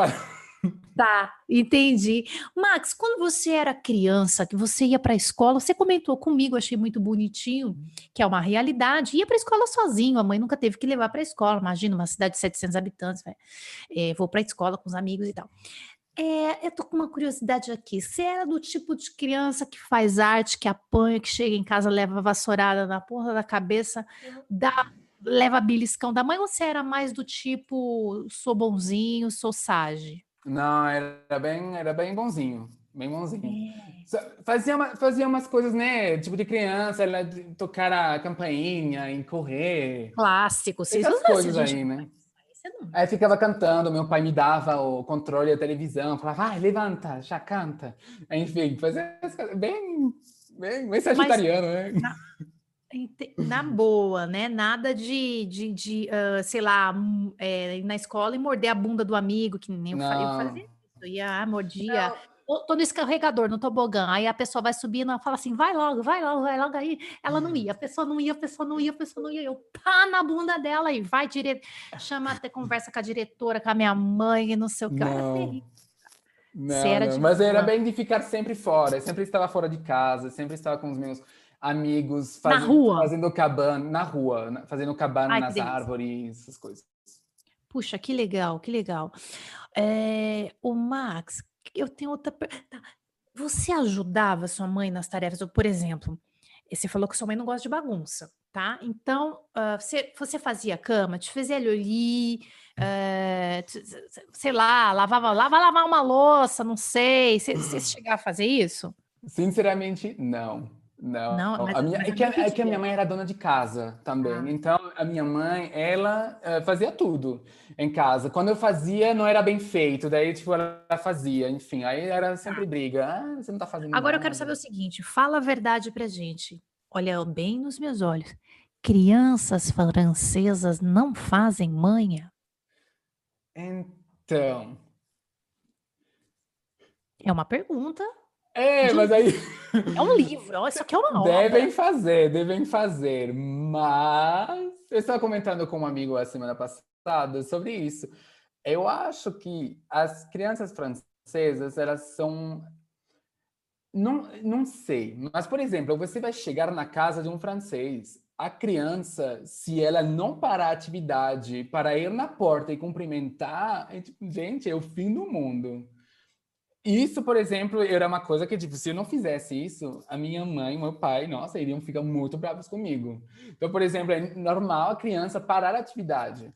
Tá, entendi. Max, quando você era criança, que você ia para a escola, você comentou comigo, achei muito bonitinho, que é uma realidade. Ia para a escola sozinho, a mãe nunca teve que levar para a escola. Imagina uma cidade de 700 habitantes, é, vou para a escola com os amigos e tal. É, eu tô com uma curiosidade aqui. Você era do tipo de criança que faz arte, que apanha, que chega em casa, leva vassourada na porra da cabeça, dá, leva beliscão da mãe, ou você era mais do tipo, sou bonzinho, sou sage? Não, era bem, era bem bonzinho, bem bonzinho. É. Fazia, uma, fazia umas coisas, né? Tipo de criança, ela tocar a campainha e correr. Clássico, essas coisas aí, né? Aí ficava cantando, meu pai me dava o controle da televisão, falava, vai, levanta, já canta. Enfim, fazia bem, bem, bem sagitariano, Mas, né? Na, boa, né? Nada de, de, de uh, sei lá, é, na escola e morder a bunda do amigo, que nem eu, eu fazia isso. Eu ia, ah, mordia. Não. Tô no escorregador, no tobogã. Aí a pessoa vai subindo, ela fala assim: vai logo, vai logo, vai logo. Aí ela não ia, a pessoa não ia, a pessoa não ia, a pessoa não ia. Eu pá na bunda dela e vai direto. Chama até conversa com a diretora, com a minha mãe, não sei o que. Não. Era terrível. Não, não. mas era bem de ficar sempre fora, eu sempre estava fora de casa, sempre estava com os meus amigos fazendo, na rua. fazendo cabana, na rua, fazendo cabana Ai, nas árvores, essas coisas. Puxa, que legal, que legal. É, o Max, eu tenho outra pergunta. Tá, você ajudava sua mãe nas tarefas? Por exemplo, você falou que sua mãe não gosta de bagunça, tá? Então, uh, você, você fazia cama, te fazia ali, uh, sei lá, lavava, lava lavar uma louça, não sei. Você, você chegava a fazer isso? Sinceramente, não. Não, Não, mas- a minha, é, que é que a minha mãe era dona de casa também. Ah. Então, a minha mãe, ela eh, fazia tudo em casa. Quando eu fazia, não era bem feito. Daí, tipo, ela fazia. Enfim, aí era sempre briga. Ah, você não tá fazendo Agora eu quero nada. saber o seguinte: fala a verdade pra gente. Olha bem nos meus olhos. Crianças francesas não fazem manha? Então... É uma pergunta. É, De- mas aí... É um livro. Isso aqui é uma obra. Devem fazer, devem fazer, mas eu estava comentando com um amigo a semana passada sobre isso. Eu acho que as crianças francesas, elas são. Não, não sei, mas por exemplo, você vai chegar na casa de um francês. A criança, se ela não parar a atividade para ir na porta e cumprimentar, é tipo, gente, é o fim do mundo. Isso, por exemplo, era uma coisa que, tipo, se eu não fizesse isso, a minha mãe meu pai, nossa, iriam ficar muito bravos comigo. Então, por exemplo, é normal a criança parar a atividade.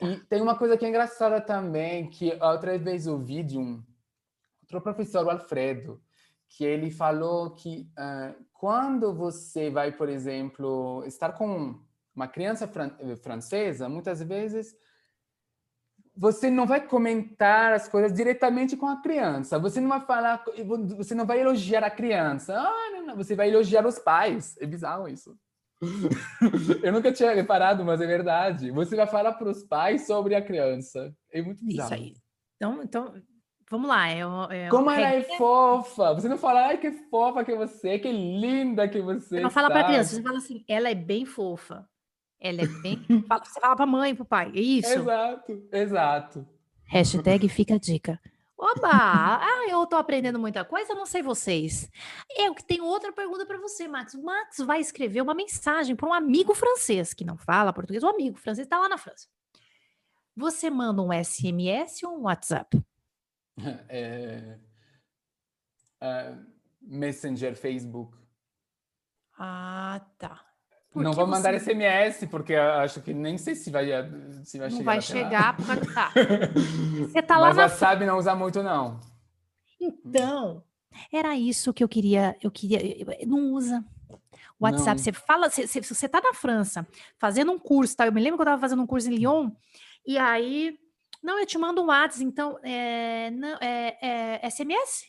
E tem uma coisa que é engraçada também, que outra vez eu vi de um outro professor, o Alfredo, que ele falou que ah, quando você vai, por exemplo, estar com uma criança fran- eh, francesa, muitas vezes você não vai comentar as coisas diretamente com a criança. Você não vai falar, você não vai elogiar a criança. Ah, não, não. Você vai elogiar os pais. É bizarro isso. Eu nunca tinha reparado, mas é verdade. Você vai falar para os pais sobre a criança. É muito bizarro. Isso aí. Então, então vamos lá. É, é Como ela é fofa! Você não fala, ai, que fofa que você é, que linda que você Você não fala pra está." criança, você fala assim, ela é bem fofa. Ela é bem. Você fala pra mãe, pro pai. É isso. Exato, exato. Hashtag fica a dica. Oba! Ah, eu tô aprendendo muita coisa, não sei vocês. Eu que tenho outra pergunta para você, Max. O Max vai escrever uma mensagem para um amigo francês que não fala português. O amigo francês está lá na França. Você manda um SMS ou um WhatsApp? É, é, Messenger, Facebook. Ah, tá. Não vou mandar você SMS, porque acho que nem sei se vai, se vai Não chegar. vai lá. chegar por causa. Tá. Você tá lá Mas na WhatsApp não usa muito, não. Então, era isso que eu queria. Eu queria. Não usa. WhatsApp, Não. você fala, você, você, você tá na França fazendo um curso, tá? Eu me lembro que eu tava fazendo um curso em Lyon, e aí, não, eu te mando um WhatsApp, então, é, não, é, é SMS?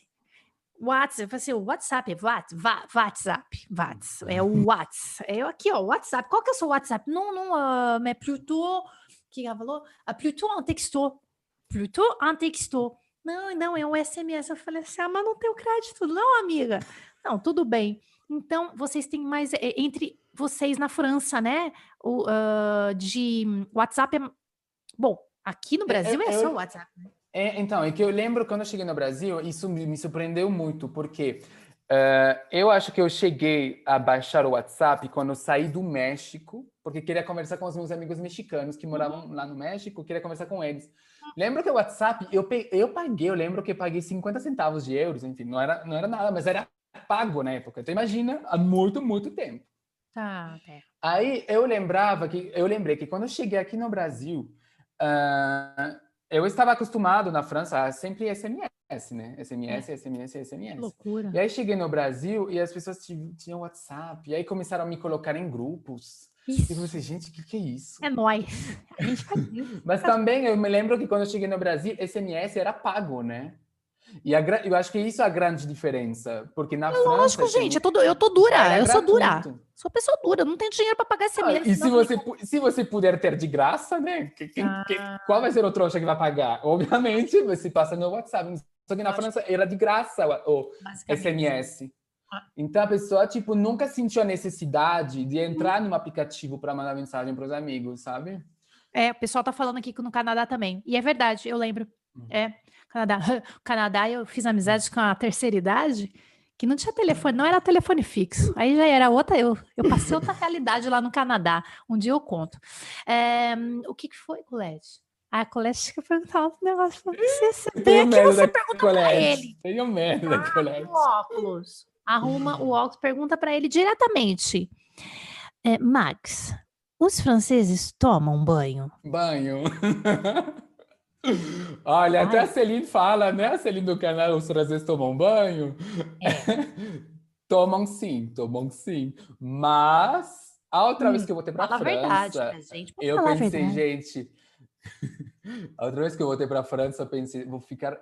WhatsApp, eu falei assim, o WhatsApp, é Whats- Wa- WhatsApp, Whats, é o Whats, é eu aqui, ó, WhatsApp, qual que é o seu WhatsApp? Não, não, ah, mais plutôt, que ela falou? Ah, plutôt en texto, plutôt en texto. Não, não, é um SMS. Eu falei assim, ah, mas não tenho crédito, não, amiga. Não, tudo bem. Então, vocês têm mais, é, entre vocês na França, né, o, ah, de WhatsApp é, bom, aqui no Brasil é, eu- só WhatsApp. né? É, então, é que eu lembro quando eu cheguei no Brasil, isso me, surpreendeu muito, porque eh, eu acho que eu cheguei a baixar o WhatsApp quando eu saí do México, porque queria conversar com os meus amigos mexicanos que moravam lá no México, queria conversar com eles. Lembro que o WhatsApp, eu, eu paguei, eu lembro que eu paguei 50 centavos de euros, enfim, não era, não era nada, mas era pago na época. Então imagina, há muito, muito tempo. Tá, é. Aí eu lembrava que eu lembrei que quando eu cheguei aqui no Brasil, ah, eu estava acostumado na França a sempre SMS, né? SMS, SMS, Que SMS. loucura. E aí cheguei no Brasil e as pessoas ti- tinham WhatsApp, e aí começaram a me colocar em grupos. E eu Isso. falei assim, gente, o que, que é isso? É nóis. A gente faz isso. Mas também eu me lembro que quando eu cheguei no Brasil, SMS era pago, né? E a eu acho que isso é a grande diferença, porque na França... Lógico, tem- gente, eu tô, eu tô dura, eu sou dura. gratuito. Sou pessoa dura, não tenho dinheiro para pagar Ah, SMS. e se você, pu- se você puder ter de graça, né? que- que- que- qual vai ser o trouxa que vai pagar? Obviamente, você passa no WhatsApp. Só que na Lógico. França era de graça o. SMS. Ah. Então a pessoa, tipo, nunca sentiu a necessidade de entrar num aplicativo para mandar mensagem para os amigos, sabe? É, o pessoal tá falando aqui que no Canadá também. E é verdade, eu lembro. Uhum. É, Canadá. Canadá, eu fiz amizade com a terceira idade, que não tinha telefone, não era telefone fixo. Aí já era outra, eu, eu passei outra realidade lá no Canadá. Um dia eu conto. É, o que, que foi, Colete? Ah, a Colete que perguntar um negócio pra você. Você tem Tenho aqui, você pergunta pra ele. Tenho. O óculos. Arruma o óculos, pergunta para ele diretamente. É, Max, os franceses tomam banho? Banho. Olha, até Ai. a Celine fala, né? A Celine do canal Os Franceses Tomam Banho. Tomam sim, tomam sim. Mas a outra vez Hum, que eu voltei para a fala a verdade França, gente. Eu pensei, gente. A outra vez que eu voltei para a França, eu pensei, vou ficar.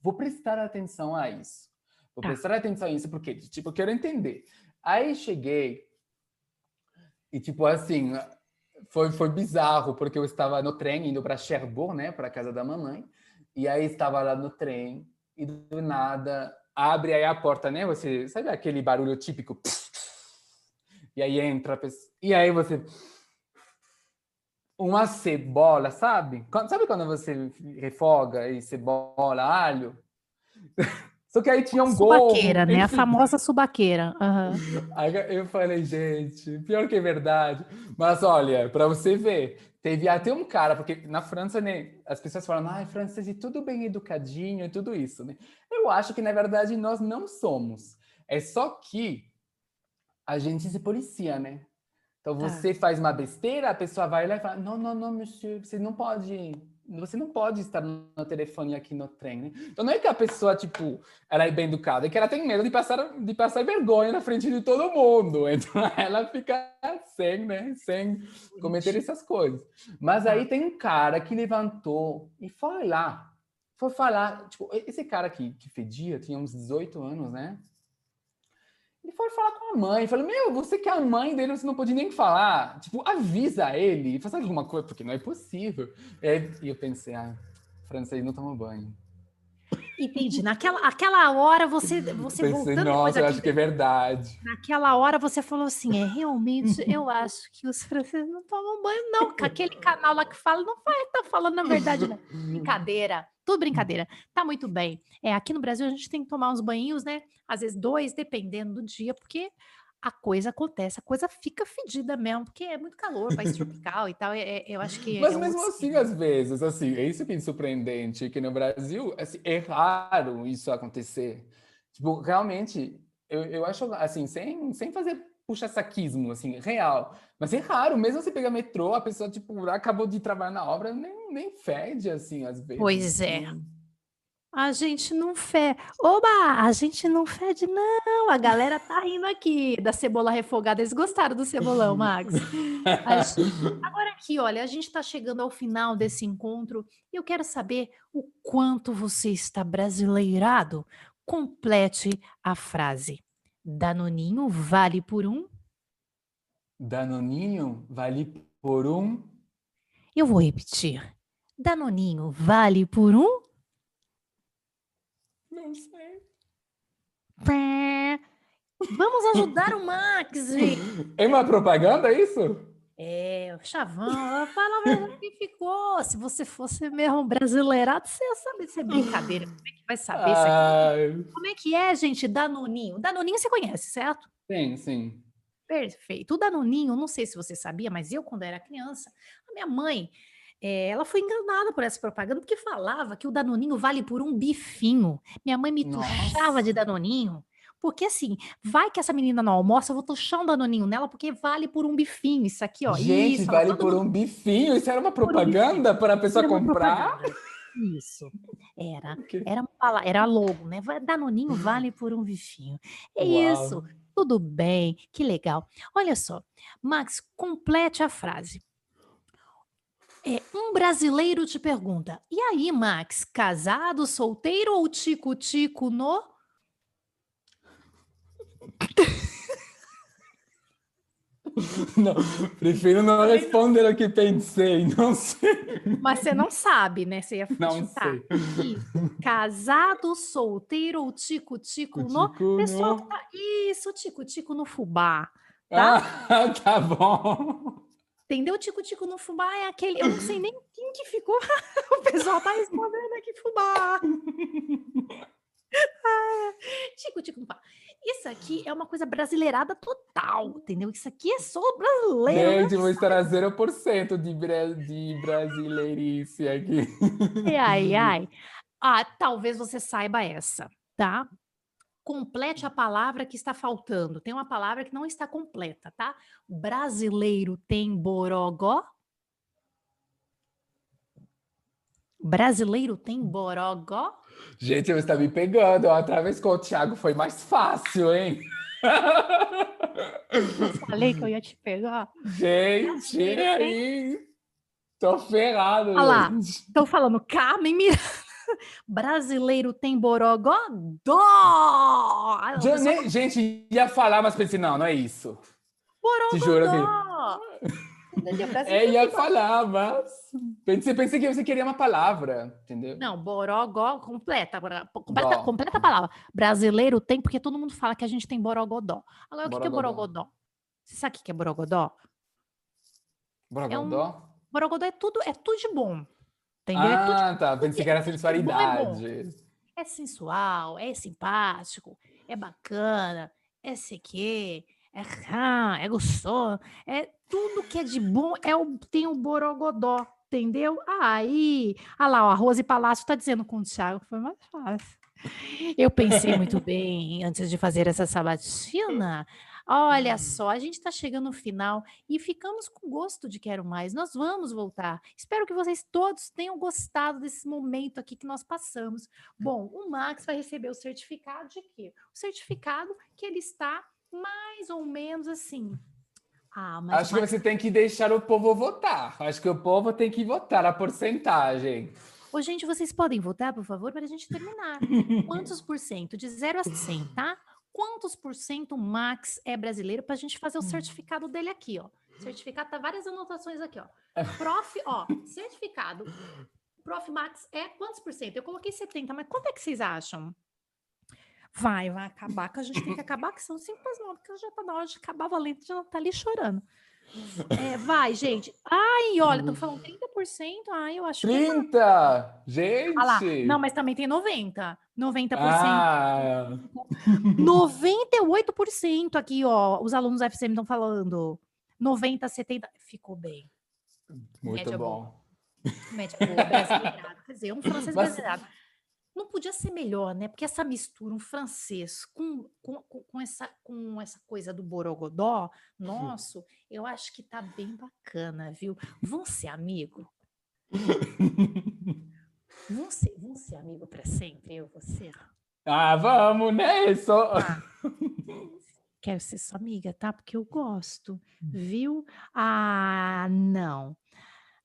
Vou prestar atenção a isso. Vou Tá. prestar atenção a isso, porque, tipo, eu quero entender. Aí cheguei, e, tipo, assim, foi, foi bizarro, porque eu estava no trem indo para Cherbourg, né, para casa da mamãe, e aí estava lá no trem, e do nada abre aí a porta, né? Você sabe aquele barulho típico? E aí entra a pessoa, e aí você. Uma cebola, sabe? Sabe quando você refoga e cebola, alho? Só que aí tinha um gol. Subaqueira, né? A famosa subaqueira. Aham. Aí eu falei, gente, pior que é verdade. Mas olha, para você ver, teve até um cara, porque na França, né, as pessoas falam, ai, francês é tudo bem educadinho e tudo isso, né? Eu acho que, na verdade, nós não somos. É só que a gente se policia, né? Então Tá. você faz uma besteira, a pessoa vai lá e fala, não, não, não, monsieur, você não pode, você não pode estar no telefone aqui no trem, né? Então não é que a pessoa, tipo, ela é bem educada, é que ela tem medo de passar, de passar vergonha na frente de todo mundo. Então ela fica sem, né? Sem cometer essas coisas. Mas aí tem um cara que levantou e foi lá. Foi falar, tipo, esse cara que, que fedia, tinha uns 18 anos, né? Ele foi falar com a mãe, falou: Meu, você que é a mãe dele, você não pode nem falar. Tipo, avisa ele, faz alguma coisa, porque não é possível. É, e eu pensei: Ah, francês não toma banho. Entendi. Naquela aquela hora você, você pensei, voltando nossa, eu acho que é verdade. naquela hora você falou assim, é realmente, eu acho que os franceses não tomam banho não, aquele canal lá que fala não vai tá falando a verdade não. Brincadeira, tudo brincadeira. Tá muito bem. É, aqui no Brasil a gente tem que tomar uns banhinhos, né? Às vezes dois, dependendo do dia, porque a coisa acontece, a coisa fica fedida mesmo, porque é muito calor, país tropical e tal. é- é- eu acho que Mas é mesmo assim, às vezes, assim, é isso que é surpreendente, que no Brasil, assim, é raro isso acontecer. Tipo, realmente, eu, eu acho, assim, sem, sem fazer puxa-saquismo, assim, real. Mas é raro, mesmo você pegar metrô, a pessoa, tipo, acabou de trabalhar na obra, nem, nem fede, assim, às vezes. Pois é. A gente não fede. Oba, a gente não fede, não. A galera tá rindo aqui da cebola refogada. Eles gostaram do cebolão, Max. Gente- Agora aqui, olha, a gente está chegando ao final desse encontro e eu quero saber o quanto você está brasileirado. Complete a frase. Danoninho vale por um? Danoninho vale por um. Eu vou repetir. Danoninho vale por um? Não sei. Pé. Vamos ajudar o Max, gente. É uma propaganda isso? É, o chavão, fala a verdade que ficou. Se você fosse mesmo brasileirado, você ia saber se é brincadeira. Como é que vai saber isso aqui? Ai, Como é que é, gente? Danoninho. Danoninho você conhece, certo? sim, sim. Perfeito. O Danoninho, não sei se você sabia, mas eu, quando era criança, a minha mãe, eh, ela foi enganada por essa propaganda, porque falava que o Danoninho vale por um bifinho. Minha mãe me tuchava de Nossa. Danoninho. Porque assim, vai que essa menina não almoça, eu vou tuchar um Danoninho nela, porque vale por um bifinho. Isso aqui, ó. Gente, isso, vale por mundo um bifinho? Isso era uma um propaganda para a pessoa comprar? Isso. Era. Era era logo, né? Danoninho vale por um bifinho. É isso. Uau. Tudo bem, que legal. Olha só, Max, complete a frase. É, um brasileiro te pergunta: e aí, Max, casado, solteiro ou tico-tico no? Não, prefiro não responder o que pensei, não sei. Mas você não sabe, né? Você ia Não chutar. sei. Isso. Casado, solteiro ou tico-tico no? Tico Pessoal no- que tá. Isso, tico-tico no fubá. tá? Ah, tá bom. Entendeu? Tico-tico no fubá é aquele. Eu não sei nem quem que ficou. o pessoal tá respondendo aqui fubá. Ah, Tico-tico no fubá. Isso aqui é uma coisa brasileirada total, entendeu? Isso aqui é só brasileiro. né? Gente, vou estar a 0% de, bra de brasileirice aqui. Ai, ai. Ah, talvez você saiba essa, tá? Complete a palavra que está faltando. Tem uma palavra que não está completa, tá? Brasileiro tem borogó? Brasileiro tem borogó? Gente, você está me pegando. Outra vez com o Thiago foi mais fácil, hein? Eu falei que eu ia te pegar. Gente, aí. Tô ferrado. Olha lá, estão falando Carmen Miranda. Brasileiro tem borogó? Dó! Eu nem- gente, ia falar, mas pensei, não, não é isso. Te juro Borogodó! Entendeu? É, ia falar, mas. Pensei, pensei que você queria uma palavra, entendeu? Não, borogó completa, completa, Dó. completa a palavra. Brasileiro tem, porque todo mundo fala que a gente tem borogodó. Agora, o que que é Borogodó. borogodó? Você sabe o que é borogodó? Borogodó? Borogodó é tudo, é tudo de bom. Entendeu? É, tudo, Ah, tá. Pensei que era bom é bom. sensualidade. é sensual, é simpático, é bacana, é sei quê, é rã, é gostoso, é tudo que é de bom é o, tem o borogodó, entendeu? Aí, ah lá, ó, a Rose Palácio tá dizendo com o Thiago foi mais fácil. Eu pensei muito bem antes de fazer essa sabatina. Olha só, a gente está chegando no final e ficamos com gosto de quero mais. Nós vamos voltar. Espero que vocês todos tenham gostado desse momento aqui que nós passamos. Bom, o Max vai receber o certificado de quê? O certificado que ele está mais ou menos assim. Ah, Acho que Max, você tem que deixar o povo votar. Acho que o povo tem que votar a porcentagem. Ô, gente, vocês podem votar, por favor, para a gente terminar. Quantos por cento? De 0 a 100, tá? Quantos por cento Max é brasileiro para a gente fazer o certificado dele aqui, ó. Certificado, tá várias anotações aqui, ó. Prof, ó, certificado. Prof Max é quantos por cento? Eu coloquei 70, mas quanto é que vocês acham? Vai, vai acabar, que a gente tem que acabar, que são cinco para as nove, porque já tá na hora de acabar valente, já tá ali chorando. É, vai, gente. Ai, olha, estão falando 30%. Ai, eu acho que. é 30! Gente! Ah lá. Não, mas também tem 90. 90%. Ah, 98% aqui, ó. Os alunos da FCM estão falando. 90, 70. Ficou bem. muito Média bom. Média boa, brasileirado. Quer dizer, um francês Mas- brasileirado. Não podia ser melhor, né? Porque essa mistura, um francês com, com, com- essa, com essa coisa do borogodó nosso, eu acho que tá bem bacana, viu? Vão ser amigo? Vão ser, vão ser amigo para sempre, eu e você? Ah, vamos, né? Só... Quero ser sua amiga, tá? Porque eu gosto, viu? Ah, não.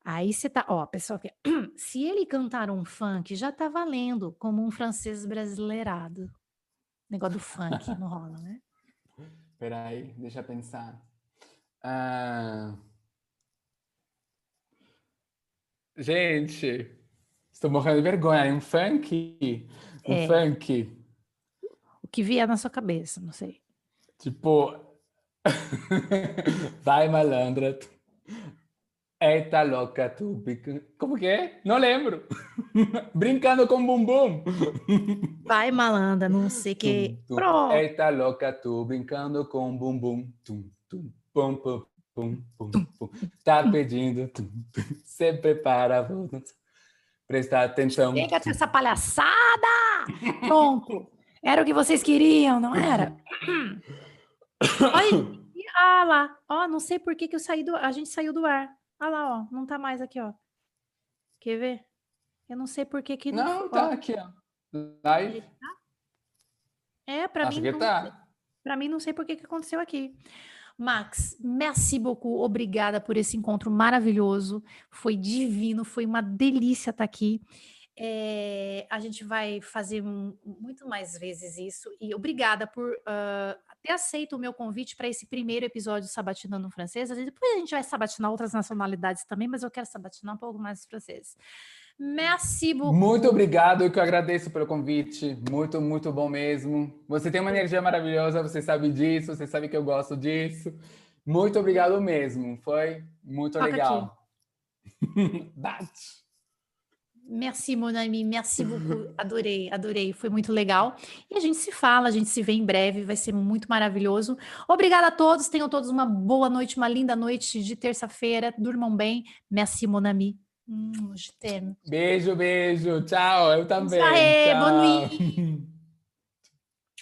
Aí você tá, ó, pessoal, se ele cantar um funk, já tá valendo como um francês brasileirado. Negócio do funk, não rola, né? Peraí, deixa eu pensar. Ah, Gente, estou morrendo de vergonha. Um funk? Um É. funk? O que vier na sua cabeça, não sei. Tipo, vai malandra. Eita louca, tu. Como que é? Não lembro. Brincando com bumbum. Vai, malandra, não sei que. Tum, tum. Eita louca, tu brincando com bumbum. Tum, tum, pum, pum, pum, pum, pum. Tá pedindo. tum, tum. Se prepara, prestar atenção. Chega com essa palhaçada! Pronto. Era o que vocês queriam, não era? Olha, ah lá, ó, não sei por que, que eu saí do, a gente saiu do ar. Ah lá, ó, não tá mais aqui, ó. Quer ver? Eu não sei por que que Não, ó, tá aqui, ó. Live. É, para mim não, tá. para mim não sei por que que aconteceu aqui. Max, merci beaucoup, obrigada por esse encontro maravilhoso. Foi divino, foi uma delícia estar aqui. É, a gente vai fazer mu- muito mais vezes isso. E obrigada por ah, ter aceito o meu convite para esse primeiro episódio Sabatinando Francês. Depois a gente vai sabatinar outras nacionalidades também, mas eu quero sabatinar um pouco mais os franceses. Merci beaucoup. Muito obrigado, eu que agradeço pelo convite. Muito, muito bom mesmo. Você tem uma energia maravilhosa, você sabe disso, você sabe que eu gosto disso. Muito obrigado mesmo. Foi muito Toca legal. Bate. Merci, mon ami, merci beaucoup. Adorei, adorei, foi muito legal. E a gente se fala, a gente se vê em breve, vai ser muito maravilhoso. Obrigada a todos, tenham todos uma boa noite, uma linda noite de terça-feira. Durmam bem. Merci, mon ami. Hum, je t'aime. Beijo, beijo. Tchau, eu também. Aê, Tchau. bonne nuit.